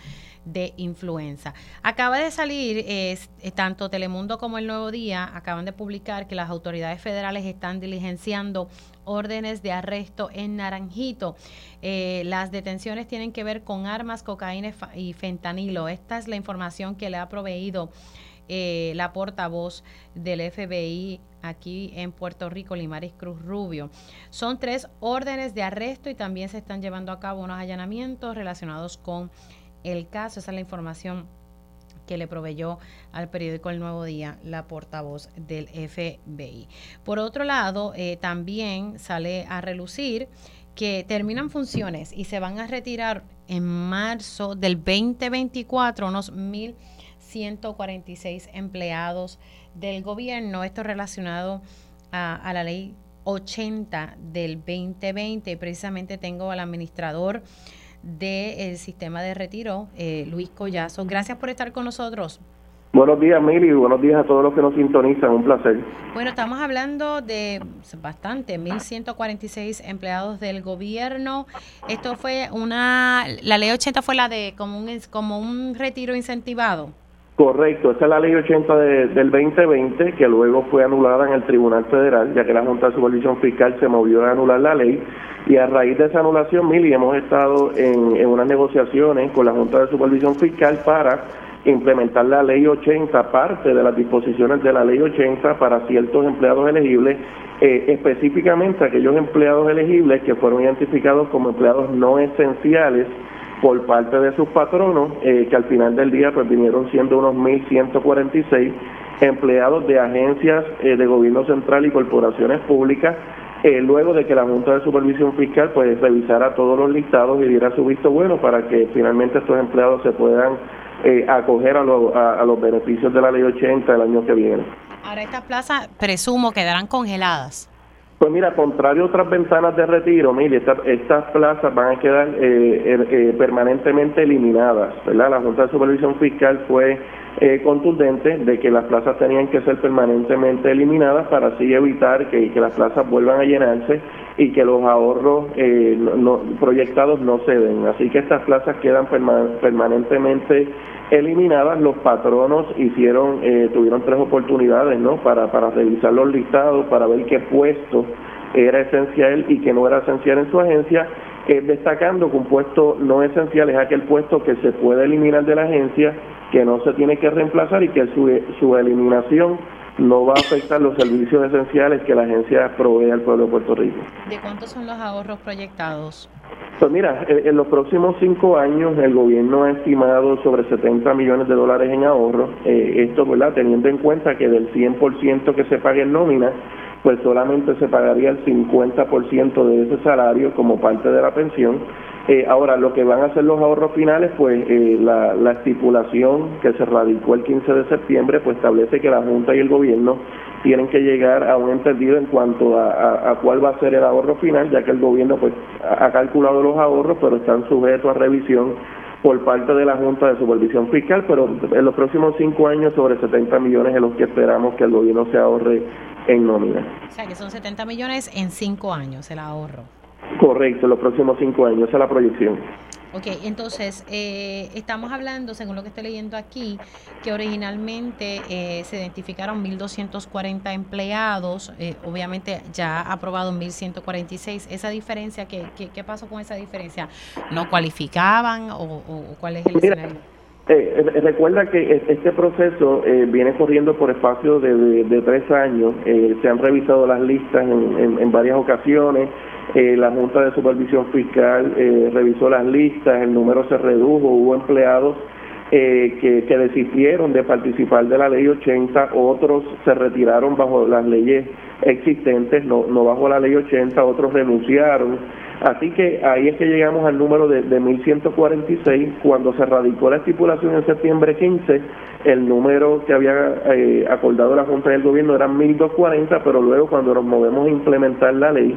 de influenza. Acaba de salir, eh, tanto Telemundo como el Nuevo Día acaban de publicar que las autoridades federales están diligenciando órdenes de arresto en Naranjito. Eh, las detenciones tienen que ver con armas, cocaína y fentanilo. Esta es la información que le ha proveído eh, la portavoz del FBI aquí en Puerto Rico, Limaris Cruz Rubio. Son tres órdenes de arresto y también se están llevando a cabo unos allanamientos relacionados con el caso. Esa es la información que le proveyó al periódico El Nuevo Día la portavoz del FBI. Por otro lado, eh, también sale a relucir que terminan funciones y se van a retirar en marzo del 2024 unos 1.146 empleados del gobierno. Esto relacionado a, a la ley 80 del 2020. Precisamente tengo al administrador del sistema de retiro, eh, Luis Collazo. Gracias por estar con nosotros. Buenos días, Mili, buenos días a todos los que nos sintonizan, un placer. Bueno, estamos hablando de bastante, 1.146 empleados del gobierno. Esto fue una, la ley 80 fue la de como un, como un retiro incentivado. Correcto, esa es la ley 80 del 2020 que luego fue anulada en el Tribunal Federal, ya que la Junta de Supervisión Fiscal se movió a anular la ley y a raíz de esa anulación, Mili, hemos estado en, en unas negociaciones con la Junta de Supervisión Fiscal para implementar la ley 80, parte de las disposiciones de la ley 80 para ciertos empleados elegibles, eh, específicamente aquellos empleados elegibles que fueron identificados como empleados no esenciales por parte de sus patronos, eh, que al final del día pues vinieron siendo unos 1.146 empleados de agencias eh, de gobierno central y corporaciones públicas, eh, luego de que la Junta de Supervisión Fiscal pues revisara todos los listados y diera su visto bueno para que finalmente estos empleados se puedan acoger a, a, los beneficios de la Ley 80 el año que viene. Ahora estas plazas presumo quedarán congeladas. Pues mira, contrario a otras ventanas de retiro, mire, estas plazas van a quedar eh, er, eh, permanentemente eliminadas, ¿verdad? La Junta de Supervisión Fiscal fue eh, contundente de que las plazas tenían que ser permanentemente eliminadas para así evitar que, las plazas vuelvan a llenarse y que los ahorros proyectados no se den. Así que estas plazas quedan permanentemente eliminadas, los patronos hicieron, eh, tuvieron tres oportunidades, ¿no? Para, para revisar los listados, para ver qué puesto era esencial y que no era esencial en su agencia, eh, destacando que un puesto no esencial es aquel puesto que se puede eliminar de la agencia, que no se tiene que reemplazar y que su, su eliminación no va a afectar los servicios esenciales que la agencia provee al pueblo de Puerto Rico. ¿De cuántos son los ahorros proyectados? Pues mira, en los próximos cinco años el gobierno ha estimado sobre 70 millones de dólares en ahorros. Eh, esto, ¿verdad? Teniendo en cuenta que del 100% que se pague en nómina, pues solamente se pagaría el 50% de ese salario como parte de la pensión. Eh, ahora, lo que van a ser los ahorros finales, pues eh, la, la, estipulación que se radicó el 15 de septiembre, pues establece que la Junta y el gobierno tienen que llegar a un entendido en cuanto a, cuál va a ser el ahorro final, ya que el gobierno pues ha calculado los ahorros, pero están sujetos a revisión por parte de la Junta de Supervisión Fiscal, pero en los próximos cinco años sobre 70 millones es los que esperamos que el gobierno se ahorre en nómina. O sea, que son 70 millones en cinco años el ahorro. Correcto, los próximos cinco años, esa es la proyección. Ok, entonces eh, estamos hablando, según lo que estoy leyendo aquí, que originalmente eh, se identificaron 1.240 empleados, eh, obviamente ya aprobado 1.146. ¿Esa diferencia, qué, qué, pasó con esa diferencia? ¿No cualificaban o, cuál es el escenario? Recuerda que este proceso viene corriendo por espacio de, tres años. se han revisado las listas en, en varias ocasiones. Eh, la Junta de Supervisión Fiscal eh, revisó las listas, el número se redujo, hubo empleados eh, que, desistieron de participar de la ley 80, otros se retiraron bajo las leyes existentes, no, no bajo la ley 80, otros renunciaron. Así que ahí es que llegamos al número de, de 1146. Cuando se radicó la estipulación en septiembre 15, el número que había eh, acordado la Junta del Gobierno era 1240, pero luego cuando nos movemos a implementar la ley,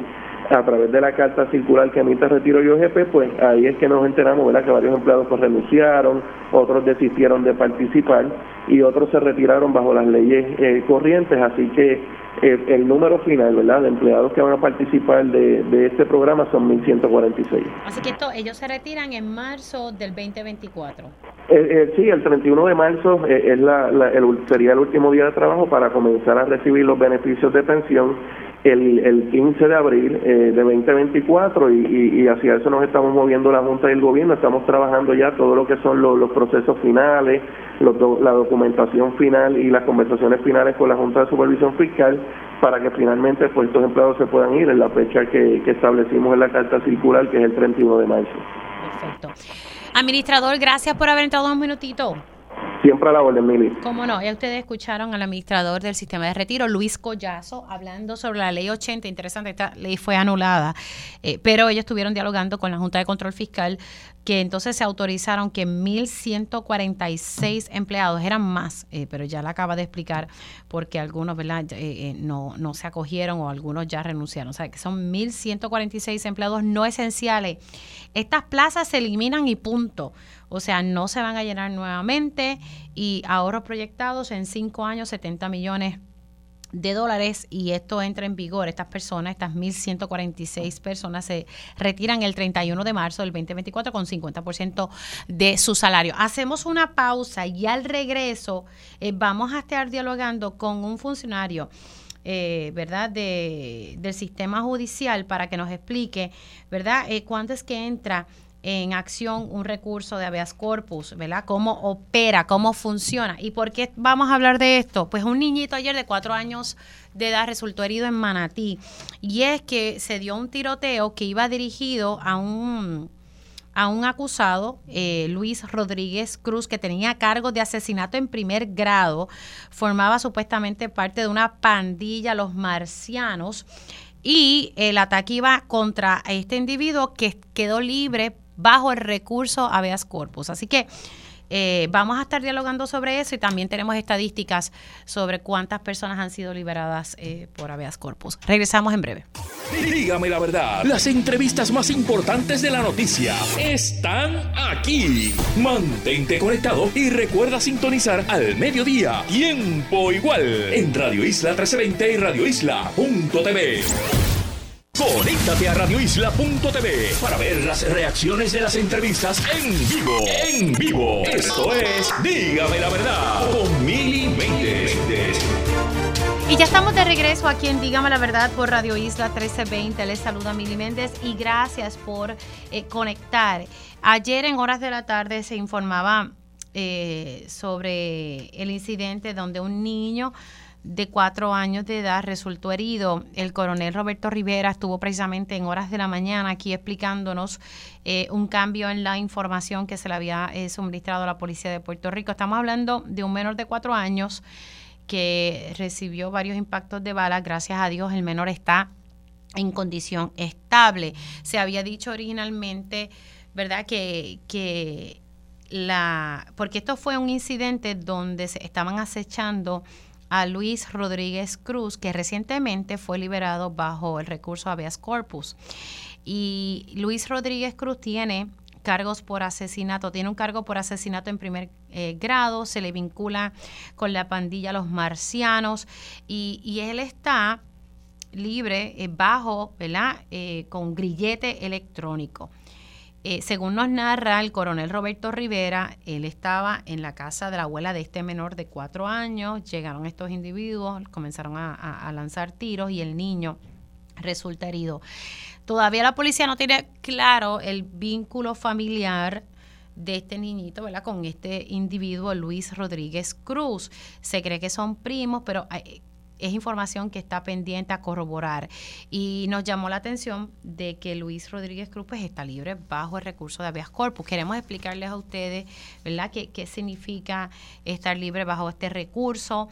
a través de la carta circular que emite Retiro y OGP, pues ahí es que nos enteramos, ¿verdad?, que varios empleados pues renunciaron, otros desistieron de participar y otros se retiraron bajo las leyes eh, corrientes, así que eh, el número final, ¿verdad?, de empleados que van a participar de, de este programa son 1.146. Así que esto, ellos se retiran en marzo del 2024. Eh, sí, el 31 de marzo es la, el, sería el último día de trabajo para comenzar a recibir los beneficios de pensión el, el 15 de abril eh, de 2024 y, y, hacia eso nos estamos moviendo la Junta y el Gobierno. Estamos trabajando ya todo lo que son los, procesos finales, la documentación final y las conversaciones finales con la Junta de Supervisión Fiscal para que finalmente estos empleados se puedan ir en la fecha que, que establecimos en la carta circular, que es el 31 de marzo. Perfecto. Administrador, gracias por haber entrado un minutito. Siempre a la orden, Mili. Cómo no, ya ustedes escucharon al administrador del sistema de retiro, Luis Collazo, hablando sobre la ley 80. Interesante, esta ley fue anulada, eh, pero ellos estuvieron dialogando con la Junta de Control Fiscal, que entonces se autorizaron que 1.146 empleados, eran más, eh, pero ya la acaba de explicar porque algunos ¿verdad? Eh, no, no se acogieron o algunos ya renunciaron. O sea, que son 1.146 empleados no esenciales. Estas plazas se eliminan y punto. O sea, no se van a llenar nuevamente y ahorros proyectados en cinco años, 70 millones de dólares y esto entra en vigor. Estas personas, estas 1.146 personas se retiran el 31 de marzo del 2024 con 50% de su salario. Hacemos una pausa y al regreso eh, vamos a estar dialogando con un funcionario. Eh, ¿verdad? De, del sistema judicial para que nos explique, ¿verdad? Eh, es que entra en acción un recurso de habeas corpus, ¿verdad? ¿Cómo opera, cómo funciona? ¿Y por qué vamos a hablar de esto? Pues un niñito ayer de cuatro años de edad resultó herido en Manatí y es que se dio un tiroteo que iba dirigido a un a un acusado, eh, Luis Rodríguez Cruz, que tenía cargo de asesinato en primer grado, formaba supuestamente parte de una pandilla, los marcianos, y el ataque iba contra este individuo que quedó libre bajo el recurso habeas corpus. Así que eh, vamos a estar dialogando sobre eso y también tenemos estadísticas sobre cuántas personas han sido liberadas eh, por habeas corpus. Regresamos en breve. Dígame la verdad, las entrevistas más importantes de la noticia están aquí. Mantente conectado y recuerda sintonizar al mediodía, tiempo igual, en Radio Isla 1320 y Radio Isla.tv. Conéctate a radioisla.tv para ver las reacciones de las entrevistas en vivo. En vivo. Esto es Dígame la verdad con Mili Y ya estamos de regreso aquí en Dígame la verdad por Radio Isla 1320. Les saluda Mili Méndez y gracias por eh, conectar. Ayer en horas de la tarde se informaba eh, sobre el incidente donde un niño de cuatro años de edad resultó herido. El coronel Roberto Rivera estuvo precisamente en horas de la mañana aquí explicándonos eh, un cambio en la información que se le había eh, suministrado a la policía de Puerto Rico. Estamos hablando de un menor de cuatro años que recibió varios impactos de bala. Gracias a Dios el menor está en condición estable. Se había dicho originalmente, ¿verdad?, que, que la, porque esto fue un incidente donde se estaban acechando a Luis Rodríguez Cruz, que recientemente fue liberado bajo el recurso habeas corpus. Y Luis Rodríguez Cruz tiene cargos por asesinato, tiene un cargo por asesinato en primer eh, grado, se le vincula con la pandilla Los Marcianos y, él está libre eh, bajo, ¿verdad? Eh, con grillete electrónico. Eh, según nos narra el coronel Roberto Rivera, él estaba en la casa de la abuela de este menor de cuatro años, llegaron estos individuos, comenzaron a, lanzar tiros y el niño resulta herido. Todavía la policía no tiene claro el vínculo familiar de este niñito, ¿verdad? Con este individuo, Luis Rodríguez Cruz. Se cree que son primos, pero es información que está pendiente a corroborar. Y nos llamó la atención de que Luis Rodríguez Cruz pues, está libre bajo el recurso de habeas corpus. Queremos explicarles a ustedes, ¿verdad?, qué, significa estar libre bajo este recurso.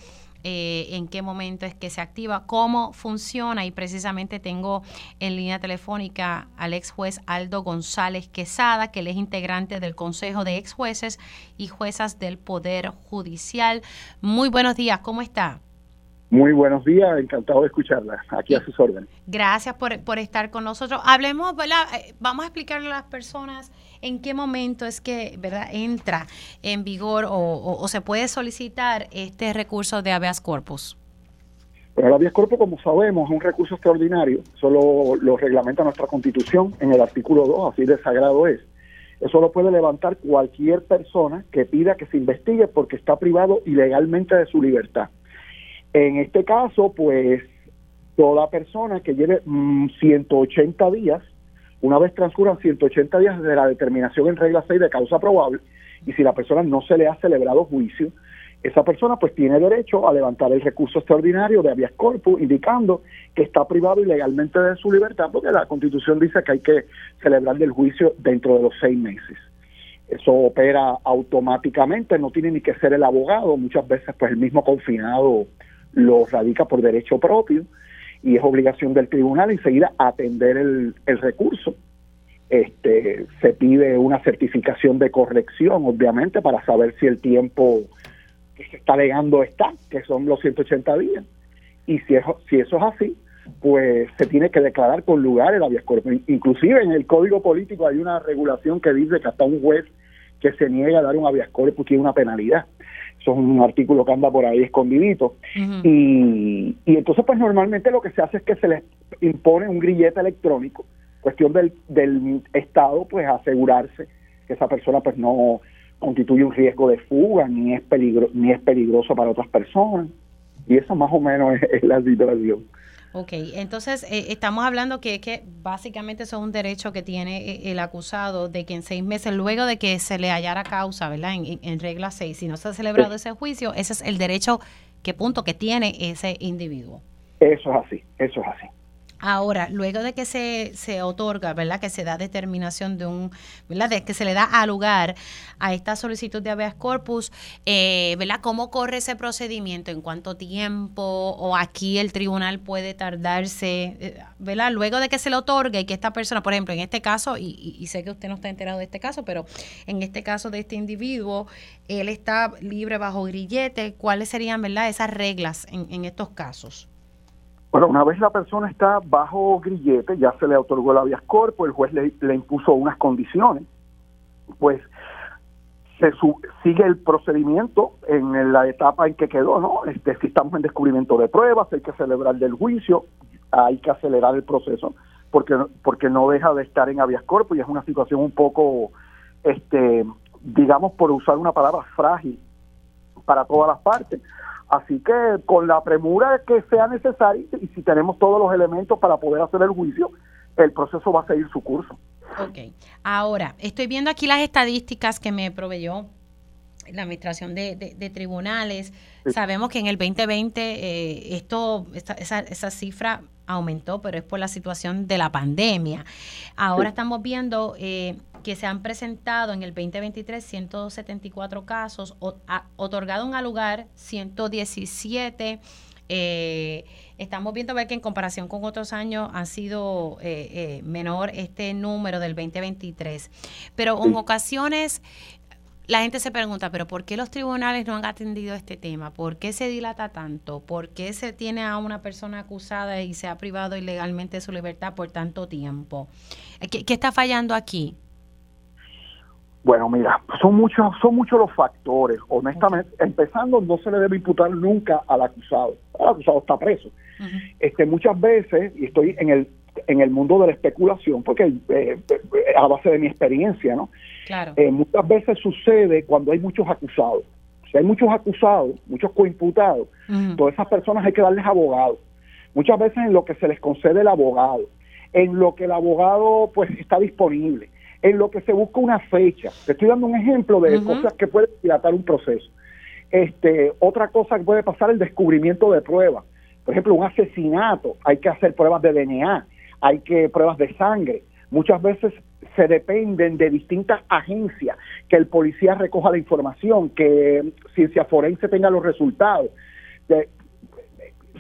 Eh, en qué momento es que se activa, cómo funciona y precisamente tengo en línea telefónica al ex juez Aldo González Quesada, que él es integrante del Consejo de Ex Jueces y Juezas del Poder Judicial. Muy buenos días, ¿cómo está? Muy buenos días, encantado de escucharla, aquí a sus órdenes. Gracias por, por estar con nosotros. Hablemos, eh, Vamos a explicarle a las personas en qué momento es que ¿verdad? entra en vigor o, se puede solicitar este recurso de habeas corpus. Bueno, el habeas corpus, como sabemos, es un recurso extraordinario, solo lo reglamenta nuestra constitución en el artículo 2, así de sagrado es. Eso lo puede levantar cualquier persona que pida que se investigue porque está privado ilegalmente de su libertad. En este caso, pues toda persona que lleve 180 mm, días, una vez transcurran 180 días de la determinación en regla 6 de causa probable, y si la persona no se le ha celebrado juicio, esa persona pues tiene derecho a levantar el recurso extraordinario de habeas corpus indicando que está privado ilegalmente de su libertad porque la constitución dice que hay que celebrar el juicio dentro de los seis meses. Eso opera automáticamente, no tiene ni que ser el abogado, muchas veces pues el mismo confinado lo radica por derecho propio y es obligación del tribunal enseguida atender el, recurso. Este, se pide una certificación de corrección, obviamente, para saber si el tiempo que se está alegando está, que son los 180 días. Y si, si eso es así, pues se tiene que declarar con lugar el habeas corpus. Inclusive en el Código Político hay una regulación que dice que hasta un juez que se niega a dar un habeas corpus tiene una penalidad. Es un artículo que anda por ahí escondidito. y, y entonces, pues normalmente lo que se hace es que se les impone un grillete electrónico, cuestión del, del Estado, pues asegurarse que esa persona pues no constituye un riesgo de fuga, ni es, peligro, ni es peligroso para otras personas. Y eso más o menos es la situación. Ok, entonces eh, estamos hablando que, que básicamente eso es un derecho que tiene eh, el acusado de que en seis meses, luego de que se le hallara causa, ¿verdad? En, en, regla 6, si no se ha celebrado ese juicio, ese es el derecho que punto que tiene ese individuo. Eso es así, eso es así. Ahora, luego de que se, se otorga, ¿verdad? Que se da determinación de un, ¿verdad? De que se le da a lugar a esta solicitud de habeas corpus, eh, ¿verdad? ¿Cómo corre ese procedimiento? ¿En cuánto tiempo? ¿O aquí el tribunal puede tardarse, eh, ¿verdad? Luego de que se le otorgue y que esta persona, por ejemplo, en este caso, y, y sé que usted no está enterado de este caso, pero en este caso de este individuo, él está libre bajo grillete, ¿cuáles serían, ¿verdad? Esas reglas en, en estos casos. Bueno, una vez la persona está bajo grillete, ya se le otorgó el habeas corpus, el juez le, impuso unas condiciones, pues se sigue el procedimiento en la etapa en que quedó, ¿no? Este, si estamos en descubrimiento de pruebas, hay que celebrar del juicio, hay que acelerar el proceso, porque porque no deja de estar en habeas corpus y es una situación un poco, este, digamos, por usar una palabra frágil para todas las partes. Así que con la premura que sea necesaria y si tenemos todos los elementos para poder hacer el juicio, el proceso va a seguir su curso. Ok. Ahora, estoy viendo aquí las estadísticas que me proveyó la administración de, tribunales. Sabemos que en el 2020 eh, esto, esa, esa cifra aumentó, pero es por la situación de la pandemia. Ahora estamos viendo eh, que se han presentado en el 2023 174 casos, o, otorgado un lugar 117. Eh, estamos viendo ver que en comparación con otros años ha sido eh, eh, menor este número del 2023. Pero en ocasiones la gente se pregunta, pero ¿por qué los tribunales no han atendido este tema? ¿Por qué se dilata tanto? ¿Por qué se tiene a una persona acusada y se ha privado ilegalmente de su libertad por tanto tiempo? qué está fallando aquí? Bueno, mira, son muchos, son muchos los factores. Honestamente, empezando, no se le debe imputar nunca al acusado. El acusado está preso. Este, muchas veces, y estoy en el en el mundo de la especulación, porque eh, a base de mi experiencia, ¿no? Claro. Eh, muchas veces sucede cuando hay muchos acusados. Si hay muchos acusados, muchos coimputados, todas esas personas hay que darles abogados. Muchas veces en lo que se les concede el abogado, en lo que el abogado pues está disponible en lo que se busca una fecha. Te estoy dando un ejemplo de cosas que pueden dilatar un proceso. Este, otra cosa que puede pasar el descubrimiento de pruebas. Por ejemplo, un asesinato, hay que hacer pruebas de DNA, hay que pruebas de sangre. Muchas veces se dependen de distintas agencias, que el policía recoja la información, que ciencia forense tenga los resultados.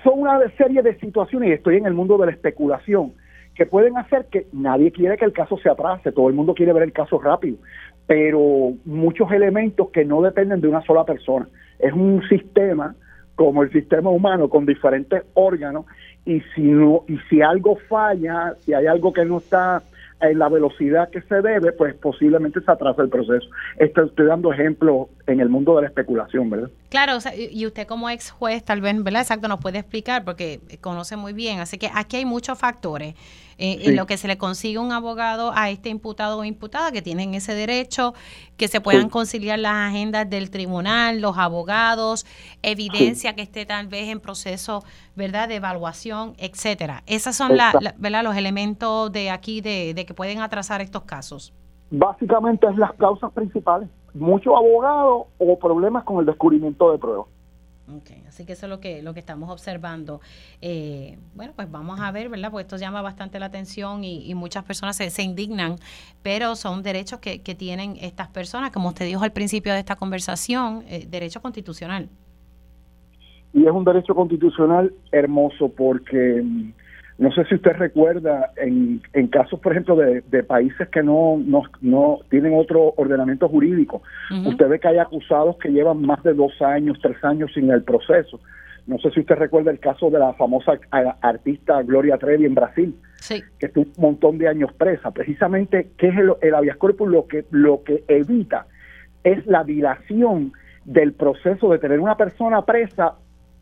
son una serie de situaciones, y estoy en el mundo de la especulación, que pueden hacer que nadie quiere que el caso se atrase, todo el mundo quiere ver el caso rápido, pero muchos elementos que no dependen de una sola persona. Es un sistema como el sistema humano con diferentes órganos y si no y si algo falla, si hay algo que no está en la velocidad que se debe, pues posiblemente se atrasa el proceso. Estoy, estoy dando ejemplos en el mundo de la especulación, ¿verdad? Claro, y usted como ex juez tal vez, ¿verdad? Exacto, nos puede explicar porque conoce muy bien. Así que aquí hay muchos factores eh, en lo que se le consigue un abogado a este imputado o imputada que tienen ese derecho, que se puedan conciliar las agendas del tribunal, los abogados, evidencia que esté tal vez en proceso, ¿verdad?, de evaluación, etcétera. Esos son la, ¿verdad? los elementos de aquí de, de que pueden atrasar estos casos. Básicamente es las causas principales muchos abogados o problemas con el descubrimiento de pruebas. Okay, así que eso es lo que, lo que estamos observando. Eh, bueno, pues vamos a ver, ¿verdad? Porque esto llama bastante la atención y, muchas personas se, se, indignan, pero son derechos que, que, tienen estas personas, como usted dijo al principio de esta conversación, eh, derecho constitucional. Y es un derecho constitucional hermoso porque no sé si usted recuerda, en, en casos, por ejemplo, de, países que no, no, no, tienen otro ordenamiento jurídico, usted ve que hay acusados que llevan más de dos años, tres años sin el proceso. No sé si usted recuerda el caso de la famosa artista Gloria Trevi en Brasil, que estuvo un montón de años presa. Precisamente, ¿qué es el, el habeas corpus? Lo que, lo que evita es la dilación del proceso de tener una persona presa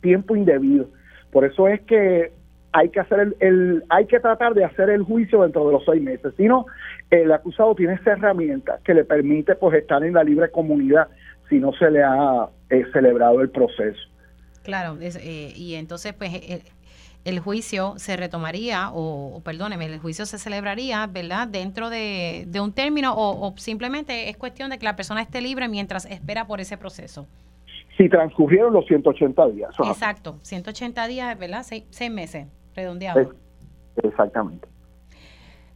tiempo indebido. Por eso es que hay que hacer el, hay que tratar de hacer el juicio dentro de los seis meses. Si no, el acusado tiene esa herramienta que le permite pues estar en la libre comunidad si no se le ha eh, celebrado el proceso. Claro, eh, y entonces pues eh, el, juicio se retomaría o, perdóneme, el juicio se celebraría, ¿verdad? Dentro de, un término o, simplemente es cuestión de que la persona esté libre mientras espera por ese proceso. Si transcurrieron los 180 días. Exacto, 180 días, ¿verdad? seis meses redondeado. exactamente.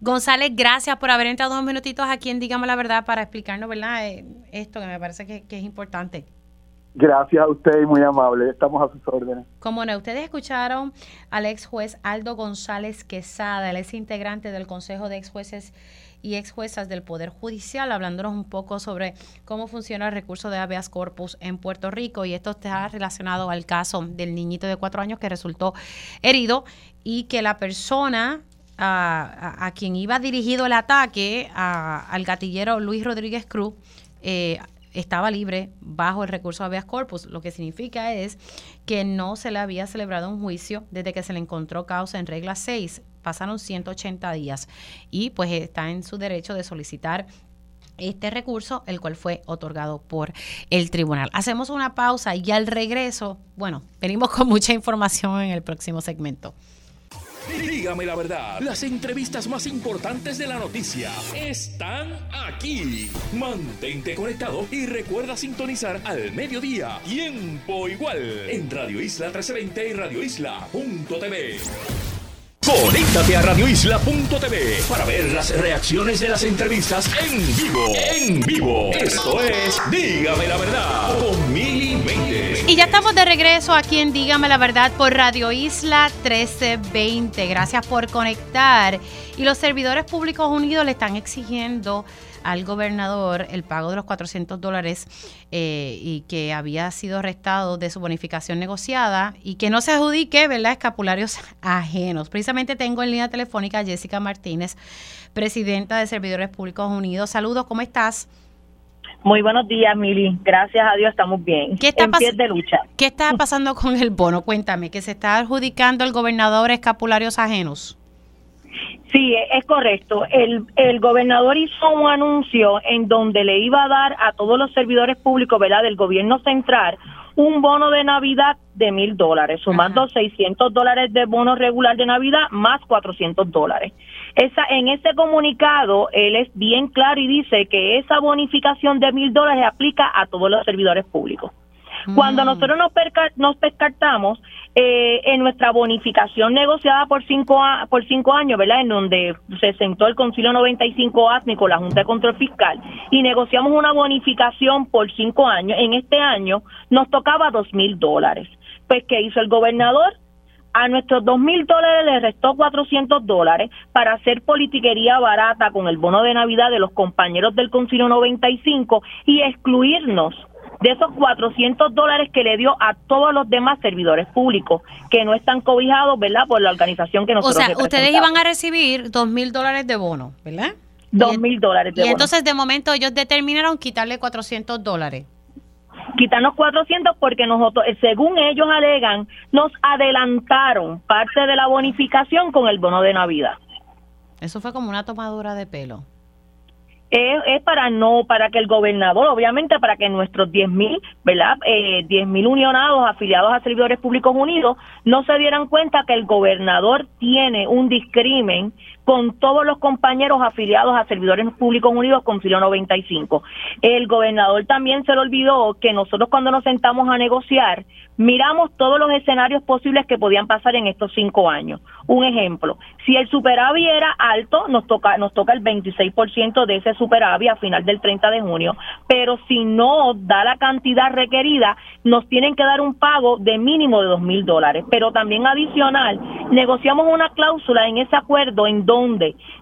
González, gracias por haber entrado dos minutitos aquí en Dígame la Verdad para explicarnos, ¿verdad? Eh, esto que me parece que, es importante. Gracias a usted, muy amable. Estamos a sus órdenes. Como no, ustedes escucharon al ex juez Aldo González Quesada, el ex integrante del Consejo de Ex Jueces y ex juezas del Poder Judicial, hablándonos un poco sobre cómo funciona el recurso de habeas corpus en Puerto Rico. Y esto está relacionado al caso del niñito de cuatro años que resultó herido y que la persona a, quien iba dirigido el ataque, al gatillero Luis Rodríguez Cruz, eh, estaba libre bajo el recurso habeas corpus, lo que significa es que no se le había celebrado un juicio desde que se le encontró causa en regla 6 pasaron 180 días y pues está en su derecho de solicitar este recurso, el cual fue otorgado por el tribunal. Hacemos una pausa y al regreso, bueno, venimos con mucha información en el próximo segmento. Dígame la verdad, las entrevistas más importantes de la noticia están aquí. Mantente conectado y recuerda sintonizar al mediodía, tiempo igual, en Radio Isla 1320 y Radio Isla.tv. Conéctate a radioisla.tv para ver las reacciones de las entrevistas en vivo. En vivo. Esto es Dígame la verdad con Mili Y ya estamos de regreso aquí en Dígame la verdad por Radio Isla 1320. Gracias por conectar. Y los servidores públicos unidos le están exigiendo al gobernador el pago de los 400 dólares eh, y que había sido arrestado de su bonificación negociada y que no se adjudique, ¿verdad?, escapularios ajenos. Precisamente tengo en línea telefónica a Jessica Martínez, presidenta de Servidores Públicos Unidos. Saludos, ¿cómo estás? Muy buenos días, Mili. Gracias a Dios estamos bien. ¿Qué está, de lucha. ¿Qué está pasando con el bono? Cuéntame, que se está adjudicando el gobernador escapularios ajenos. Sí, es correcto. El, el gobernador hizo un anuncio en donde le iba a dar a todos los servidores públicos, ¿verdad?, del gobierno central un bono de Navidad de mil dólares, sumando 600 dólares de bono regular de Navidad más 400 dólares. Esa, en ese comunicado, él es bien claro y dice que esa bonificación de mil dólares aplica a todos los servidores públicos. Cuando mm. nosotros nos, nos descartamos eh, en nuestra bonificación negociada por cinco, por cinco años, ¿verdad? En donde se sentó el Concilio 95 ASMI con la Junta de Control Fiscal y negociamos una bonificación por cinco años, en este año nos tocaba dos mil dólares. Pues, ¿qué hizo el gobernador? A nuestros dos mil dólares le restó 400 dólares para hacer politiquería barata con el bono de Navidad de los compañeros del Concilio 95 y excluirnos de esos 400 dólares que le dio a todos los demás servidores públicos que no están cobijados, ¿verdad? Por la organización que nosotros O sea, ustedes iban a recibir dos mil dólares de bono, ¿verdad? Dos mil dólares de y entonces de momento ellos determinaron quitarle 400 dólares. Quitarnos 400 porque nosotros, eh, según ellos alegan, nos adelantaron parte de la bonificación con el bono de Navidad. Eso fue como una tomadura de pelo es, para no, para que el gobernador, obviamente para que nuestros 10 mil, ¿verdad? Eh, 10 mil unionados afiliados a Servidores Públicos Unidos no se dieran cuenta que el gobernador tiene un discrimen con todos los compañeros afiliados a Servidores Públicos Unidos con Filo 95. El gobernador también se le olvidó que nosotros cuando nos sentamos a negociar, miramos todos los escenarios posibles que podían pasar en estos cinco años. Un ejemplo, si el superávit era alto, nos toca, nos toca el 26% de ese superávit a final del 30 de junio, pero si no da la cantidad requerida, nos tienen que dar un pago de mínimo de dos mil dólares. Pero también adicional, negociamos una cláusula en ese acuerdo en donde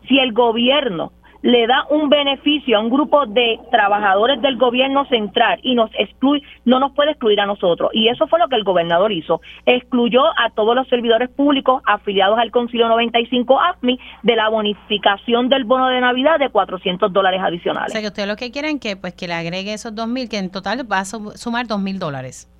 si el gobierno le da un beneficio a un grupo de trabajadores del gobierno central y nos excluye, no nos puede excluir a nosotros. Y eso fue lo que el gobernador hizo. Excluyó a todos los servidores públicos afiliados al Concilio 95 AFMI de la bonificación del bono de Navidad de 400 dólares adicionales. O sea que ustedes lo que quieren que pues que le agregue esos 2.000, que en total va a sumar 2.000 dólares.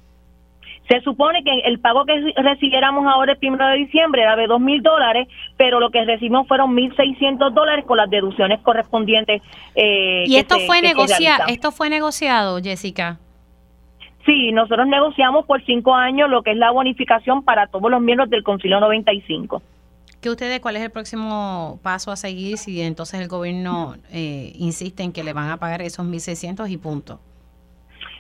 Se supone que el pago que recibiéramos ahora el primero de diciembre era de dos mil dólares, pero lo que recibimos fueron mil seiscientos dólares con las deducciones correspondientes. Eh, y esto fue negociado, esto fue negociado, Jessica. Sí, nosotros negociamos por cinco años lo que es la bonificación para todos los miembros del Concilio 95. ¿Qué ustedes, cuál es el próximo paso a seguir si entonces el gobierno eh, insiste en que le van a pagar esos 1.600 y punto?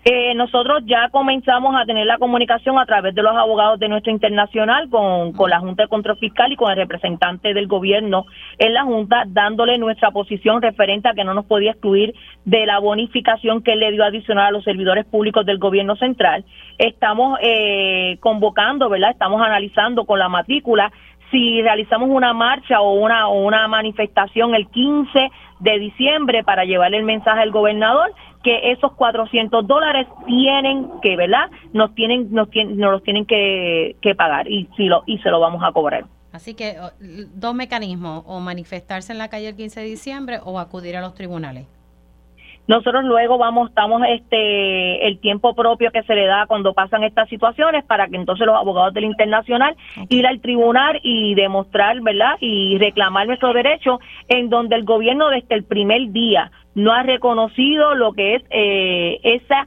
Eh, nosotros ya comenzamos a tener la comunicación a través de los abogados de nuestro internacional con, con la Junta de Control Fiscal y con el representante del gobierno en la Junta, dándole nuestra posición referente a que no nos podía excluir de la bonificación que él le dio adicional a los servidores públicos del gobierno central. Estamos eh, convocando, ¿verdad? Estamos analizando con la matrícula si realizamos una marcha o una, o una manifestación el 15 de diciembre para llevarle el mensaje al gobernador que esos 400 dólares tienen que, ¿verdad? Nos tienen, nos, tienen, nos los tienen que, que pagar y, si lo, y se lo vamos a cobrar. Así que dos mecanismos, o manifestarse en la calle el 15 de diciembre o acudir a los tribunales. Nosotros luego vamos, estamos este, el tiempo propio que se le da cuando pasan estas situaciones para que entonces los abogados del internacional ir al tribunal y demostrar, ¿verdad? Y reclamar nuestros derechos en donde el gobierno desde el primer día no ha reconocido lo que es eh, esa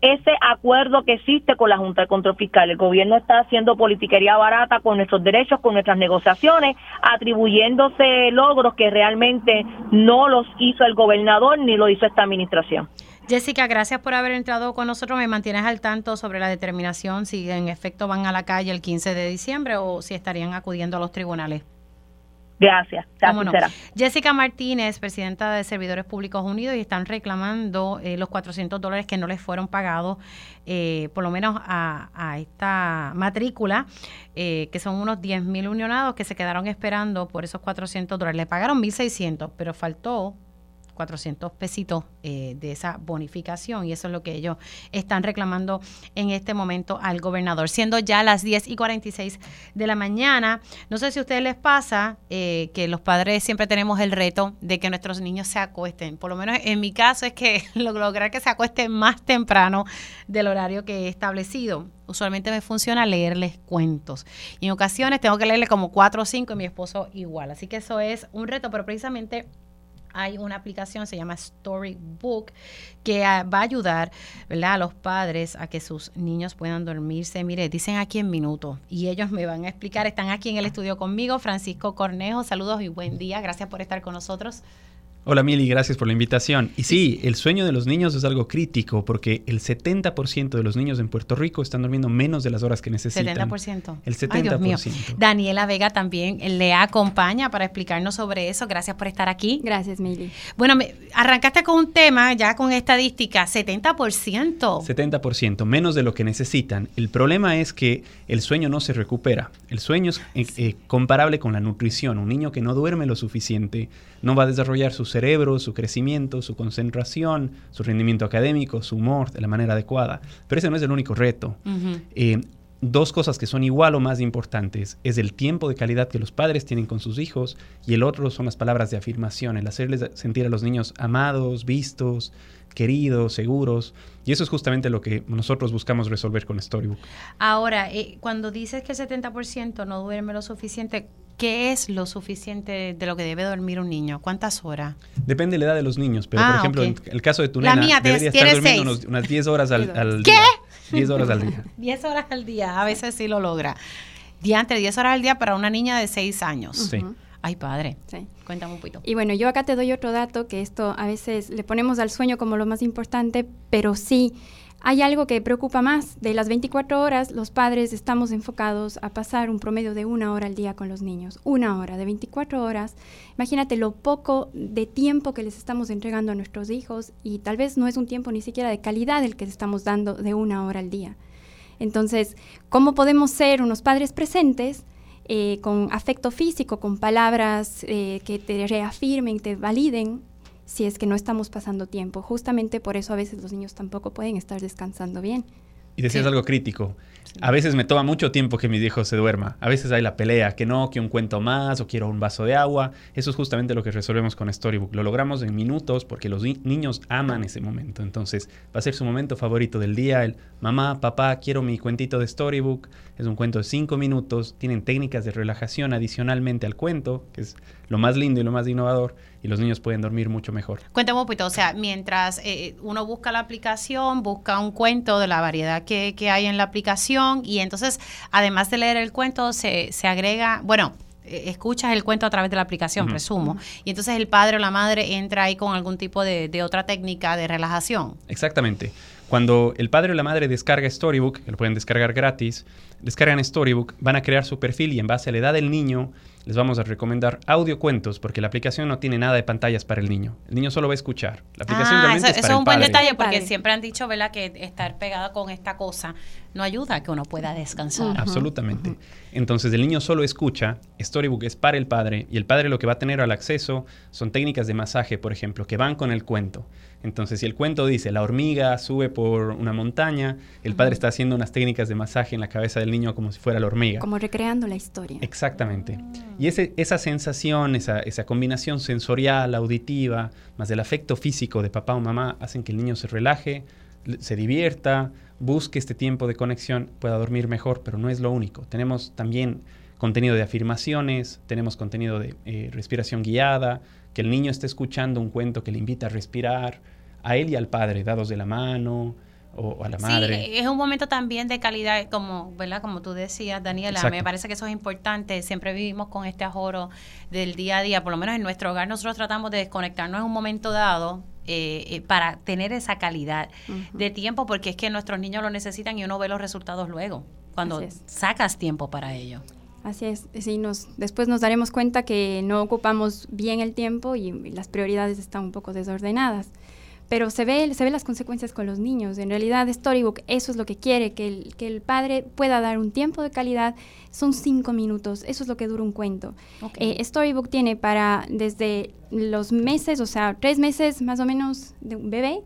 ese acuerdo que existe con la Junta de Control Fiscal. El gobierno está haciendo politiquería barata con nuestros derechos, con nuestras negociaciones, atribuyéndose logros que realmente no los hizo el gobernador ni lo hizo esta administración. Jessica, gracias por haber entrado con nosotros. Me mantienes al tanto sobre la determinación si en efecto van a la calle el 15 de diciembre o si estarían acudiendo a los tribunales. Gracias. Jessica Martínez, presidenta de Servidores Públicos Unidos, y están reclamando eh, los 400 dólares que no les fueron pagados, eh, por lo menos a, esta matrícula, eh, que son unos 10 mil unionados que se quedaron esperando por esos 400 dólares. Le pagaron 1.600, pero faltó 400 pesitos eh, de esa bonificación y eso es lo que ellos están reclamando en este momento al gobernador. Siendo ya las 10 y 46 de la mañana, no sé si a ustedes les pasa eh, que los padres siempre tenemos el reto de que nuestros niños se acuesten. Por lo menos en mi caso es que lograr que se acuesten más temprano del horario que he establecido usualmente me funciona leerles cuentos. Y en ocasiones tengo que leerle como cuatro o cinco y mi esposo igual. Así que eso es un reto, pero precisamente hay una aplicación, se llama Storybook, que ah, va a ayudar ¿verdad? a los padres a que sus niños puedan dormirse. Mire, dicen aquí en minutos y ellos me van a explicar. Están aquí en el estudio conmigo, Francisco Cornejo. Saludos y buen día. Gracias por estar con nosotros. Hola Mili, gracias por la invitación. Y sí, el sueño de los niños es algo crítico porque el 70% de los niños en Puerto Rico están durmiendo menos de las horas que necesitan. 70%. El 70%. Ay, Dios mío. Daniela Vega también le acompaña para explicarnos sobre eso. Gracias por estar aquí. Gracias, Mili. Bueno, me, arrancaste con un tema ya con estadística, 70%. 70%, menos de lo que necesitan. El problema es que el sueño no se recupera. El sueño es eh, eh, comparable con la nutrición. Un niño que no duerme lo suficiente no va a desarrollar su cerebro, su crecimiento, su concentración, su rendimiento académico, su humor de la manera adecuada. Pero ese no es el único reto. Eh, dos cosas que son igual o más importantes es el tiempo de calidad que los padres tienen con sus hijos y el otro son las palabras de afirmación, el hacerles sentir a los niños amados, vistos, queridos, seguros. Y eso es justamente lo que nosotros buscamos resolver con Storybook. Ahora, eh, cuando dices que el 70% no duerme lo suficiente, ¿Qué es lo suficiente de lo que debe dormir un niño? ¿Cuántas horas? Depende de la edad de los niños, pero por ah, ejemplo, en el caso de tu nena, debería estar durmiendo unas 10 horas al, al ¿Qué? día. 10 horas al día. 10 horas al día, a veces sí lo logra. Diante, 10 horas al día para una niña de 6 años. Sí. Ay, padre. Sí. Cuéntame un poquito. Y bueno, yo acá te doy otro dato, que esto a veces le ponemos al sueño como lo más importante, pero sí hay algo que preocupa más. De las 24 horas, los padres estamos enfocados a pasar un promedio de una hora al día con los niños. Una hora, de 24 horas. Imagínate lo poco de tiempo que les estamos entregando a nuestros hijos y tal vez no es un tiempo ni siquiera de calidad el que les estamos dando de una hora al día. Entonces, ¿cómo podemos ser unos padres presentes? Eh, con afecto físico, con palabras eh, que te reafirmen, te validen si es que no estamos pasando tiempo. Justamente por eso a veces los niños tampoco pueden estar descansando bien. Y decías algo crítico. A veces me toma mucho tiempo que mi hijo se duerma. A veces hay la pelea, que no, que un cuento más o quiero un vaso de agua. Eso es justamente lo que resolvemos con Storybook. Lo logramos en minutos porque los niños aman ese momento. Entonces va a ser su momento favorito del día. El mamá, papá, quiero mi cuentito de Storybook. Es un cuento de cinco minutos. Tienen técnicas de relajación adicionalmente al cuento, que es lo más lindo y lo más innovador y los niños pueden dormir mucho mejor. Cuéntame un poquito, o sea, mientras eh, uno busca la aplicación, busca un cuento de la variedad que, hay en la aplicación y entonces, además de leer el cuento, se, se agrega, bueno, eh, escuchas el cuento a través de la aplicación, presumo. Y entonces el padre o la madre entra ahí con algún tipo de, de, otra técnica de relajación. Exactamente. Cuando el padre o la madre descarga Storybook, que lo pueden descargar gratis, descargan Storybook, van a crear su perfil y en base a la edad del niño les vamos a recomendar audiocuentos porque la aplicación no tiene nada de pantallas para el niño. El niño solo va a escuchar. La aplicación ah, realmente eso, es, un buen detalle porque siempre han dicho, ¿verdad?, que estar pegado con esta cosa no ayuda a que uno pueda descansar. Absolutamente. Entonces el niño solo escucha, Storybook es para el padre y el padre lo que va a tener al acceso son técnicas de masaje, por ejemplo, que van con el cuento. Entonces si el cuento dice la hormiga sube por una montaña, el padre está haciendo unas técnicas de masaje en la cabeza del niño como si fuera la hormiga. Como recreando la historia. Exactamente. Y esa sensación, esa, esa combinación sensorial, auditiva, más del afecto físico de papá o mamá, hacen que el niño se relaje, se divierta, busque este tiempo de conexión, pueda dormir mejor, pero no es lo único. Tenemos también contenido de afirmaciones, tenemos contenido de eh, respiración guiada, que el niño esté escuchando un cuento que le invita a respirar, a él y al padre, dados de la mano, o, a la madre. Sí, es un momento también de calidad, como, ¿verdad? como tú decías, Daniela, me parece que eso es importante. Siempre vivimos con este ajoro del día a día, por lo menos en nuestro hogar nosotros tratamos de desconectarnos en un momento dado eh, eh, para tener esa calidad de tiempo, porque es que nuestros niños lo necesitan y uno ve los resultados luego, cuando sacas tiempo para ello. Así es, sí, nos, después nos daremos cuenta que no ocupamos bien el tiempo y las prioridades están un poco desordenadas pero se ve, se ve las consecuencias con los niños. En realidad, Storybook eso es lo que quiere, que el, que el padre pueda dar un tiempo de calidad. Son cinco minutos, eso es lo que dura un cuento. Eh, Storybook tiene para desde los meses, o sea, tres meses más o menos de un bebé,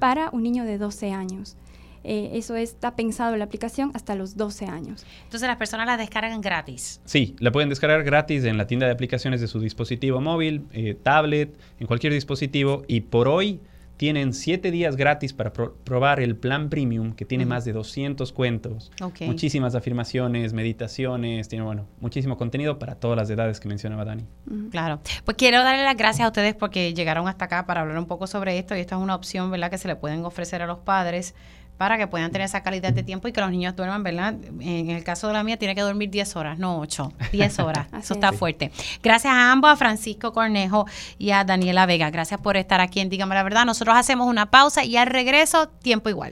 para un niño de 12 años. Eh, eso está pensado en la aplicación hasta los 12 años. Entonces las personas la descargan gratis. Sí, la pueden descargar gratis en la tienda de aplicaciones de su dispositivo móvil, eh, tablet, en cualquier dispositivo. Y por hoy tienen siete días gratis para probar el plan premium, que tiene más de 200 cuentos, muchísimas afirmaciones, meditaciones, tiene, bueno, muchísimo contenido para todas las edades que mencionaba Dani. Claro. Pues quiero darle las gracias a ustedes porque llegaron hasta acá para hablar un poco sobre esto y esta es una opción, ¿verdad?, que se le pueden ofrecer a los padres para que puedan tener esa calidad de tiempo y que los niños duerman, ¿verdad? En el caso de la mía tiene que dormir 10 horas, no 8, 10 horas. Eso está fuerte. Gracias a ambos, a Francisco Cornejo y a Daniela Vega. Gracias por estar aquí en Dígame la Verdad. Nosotros hacemos una pausa y al regreso, tiempo igual.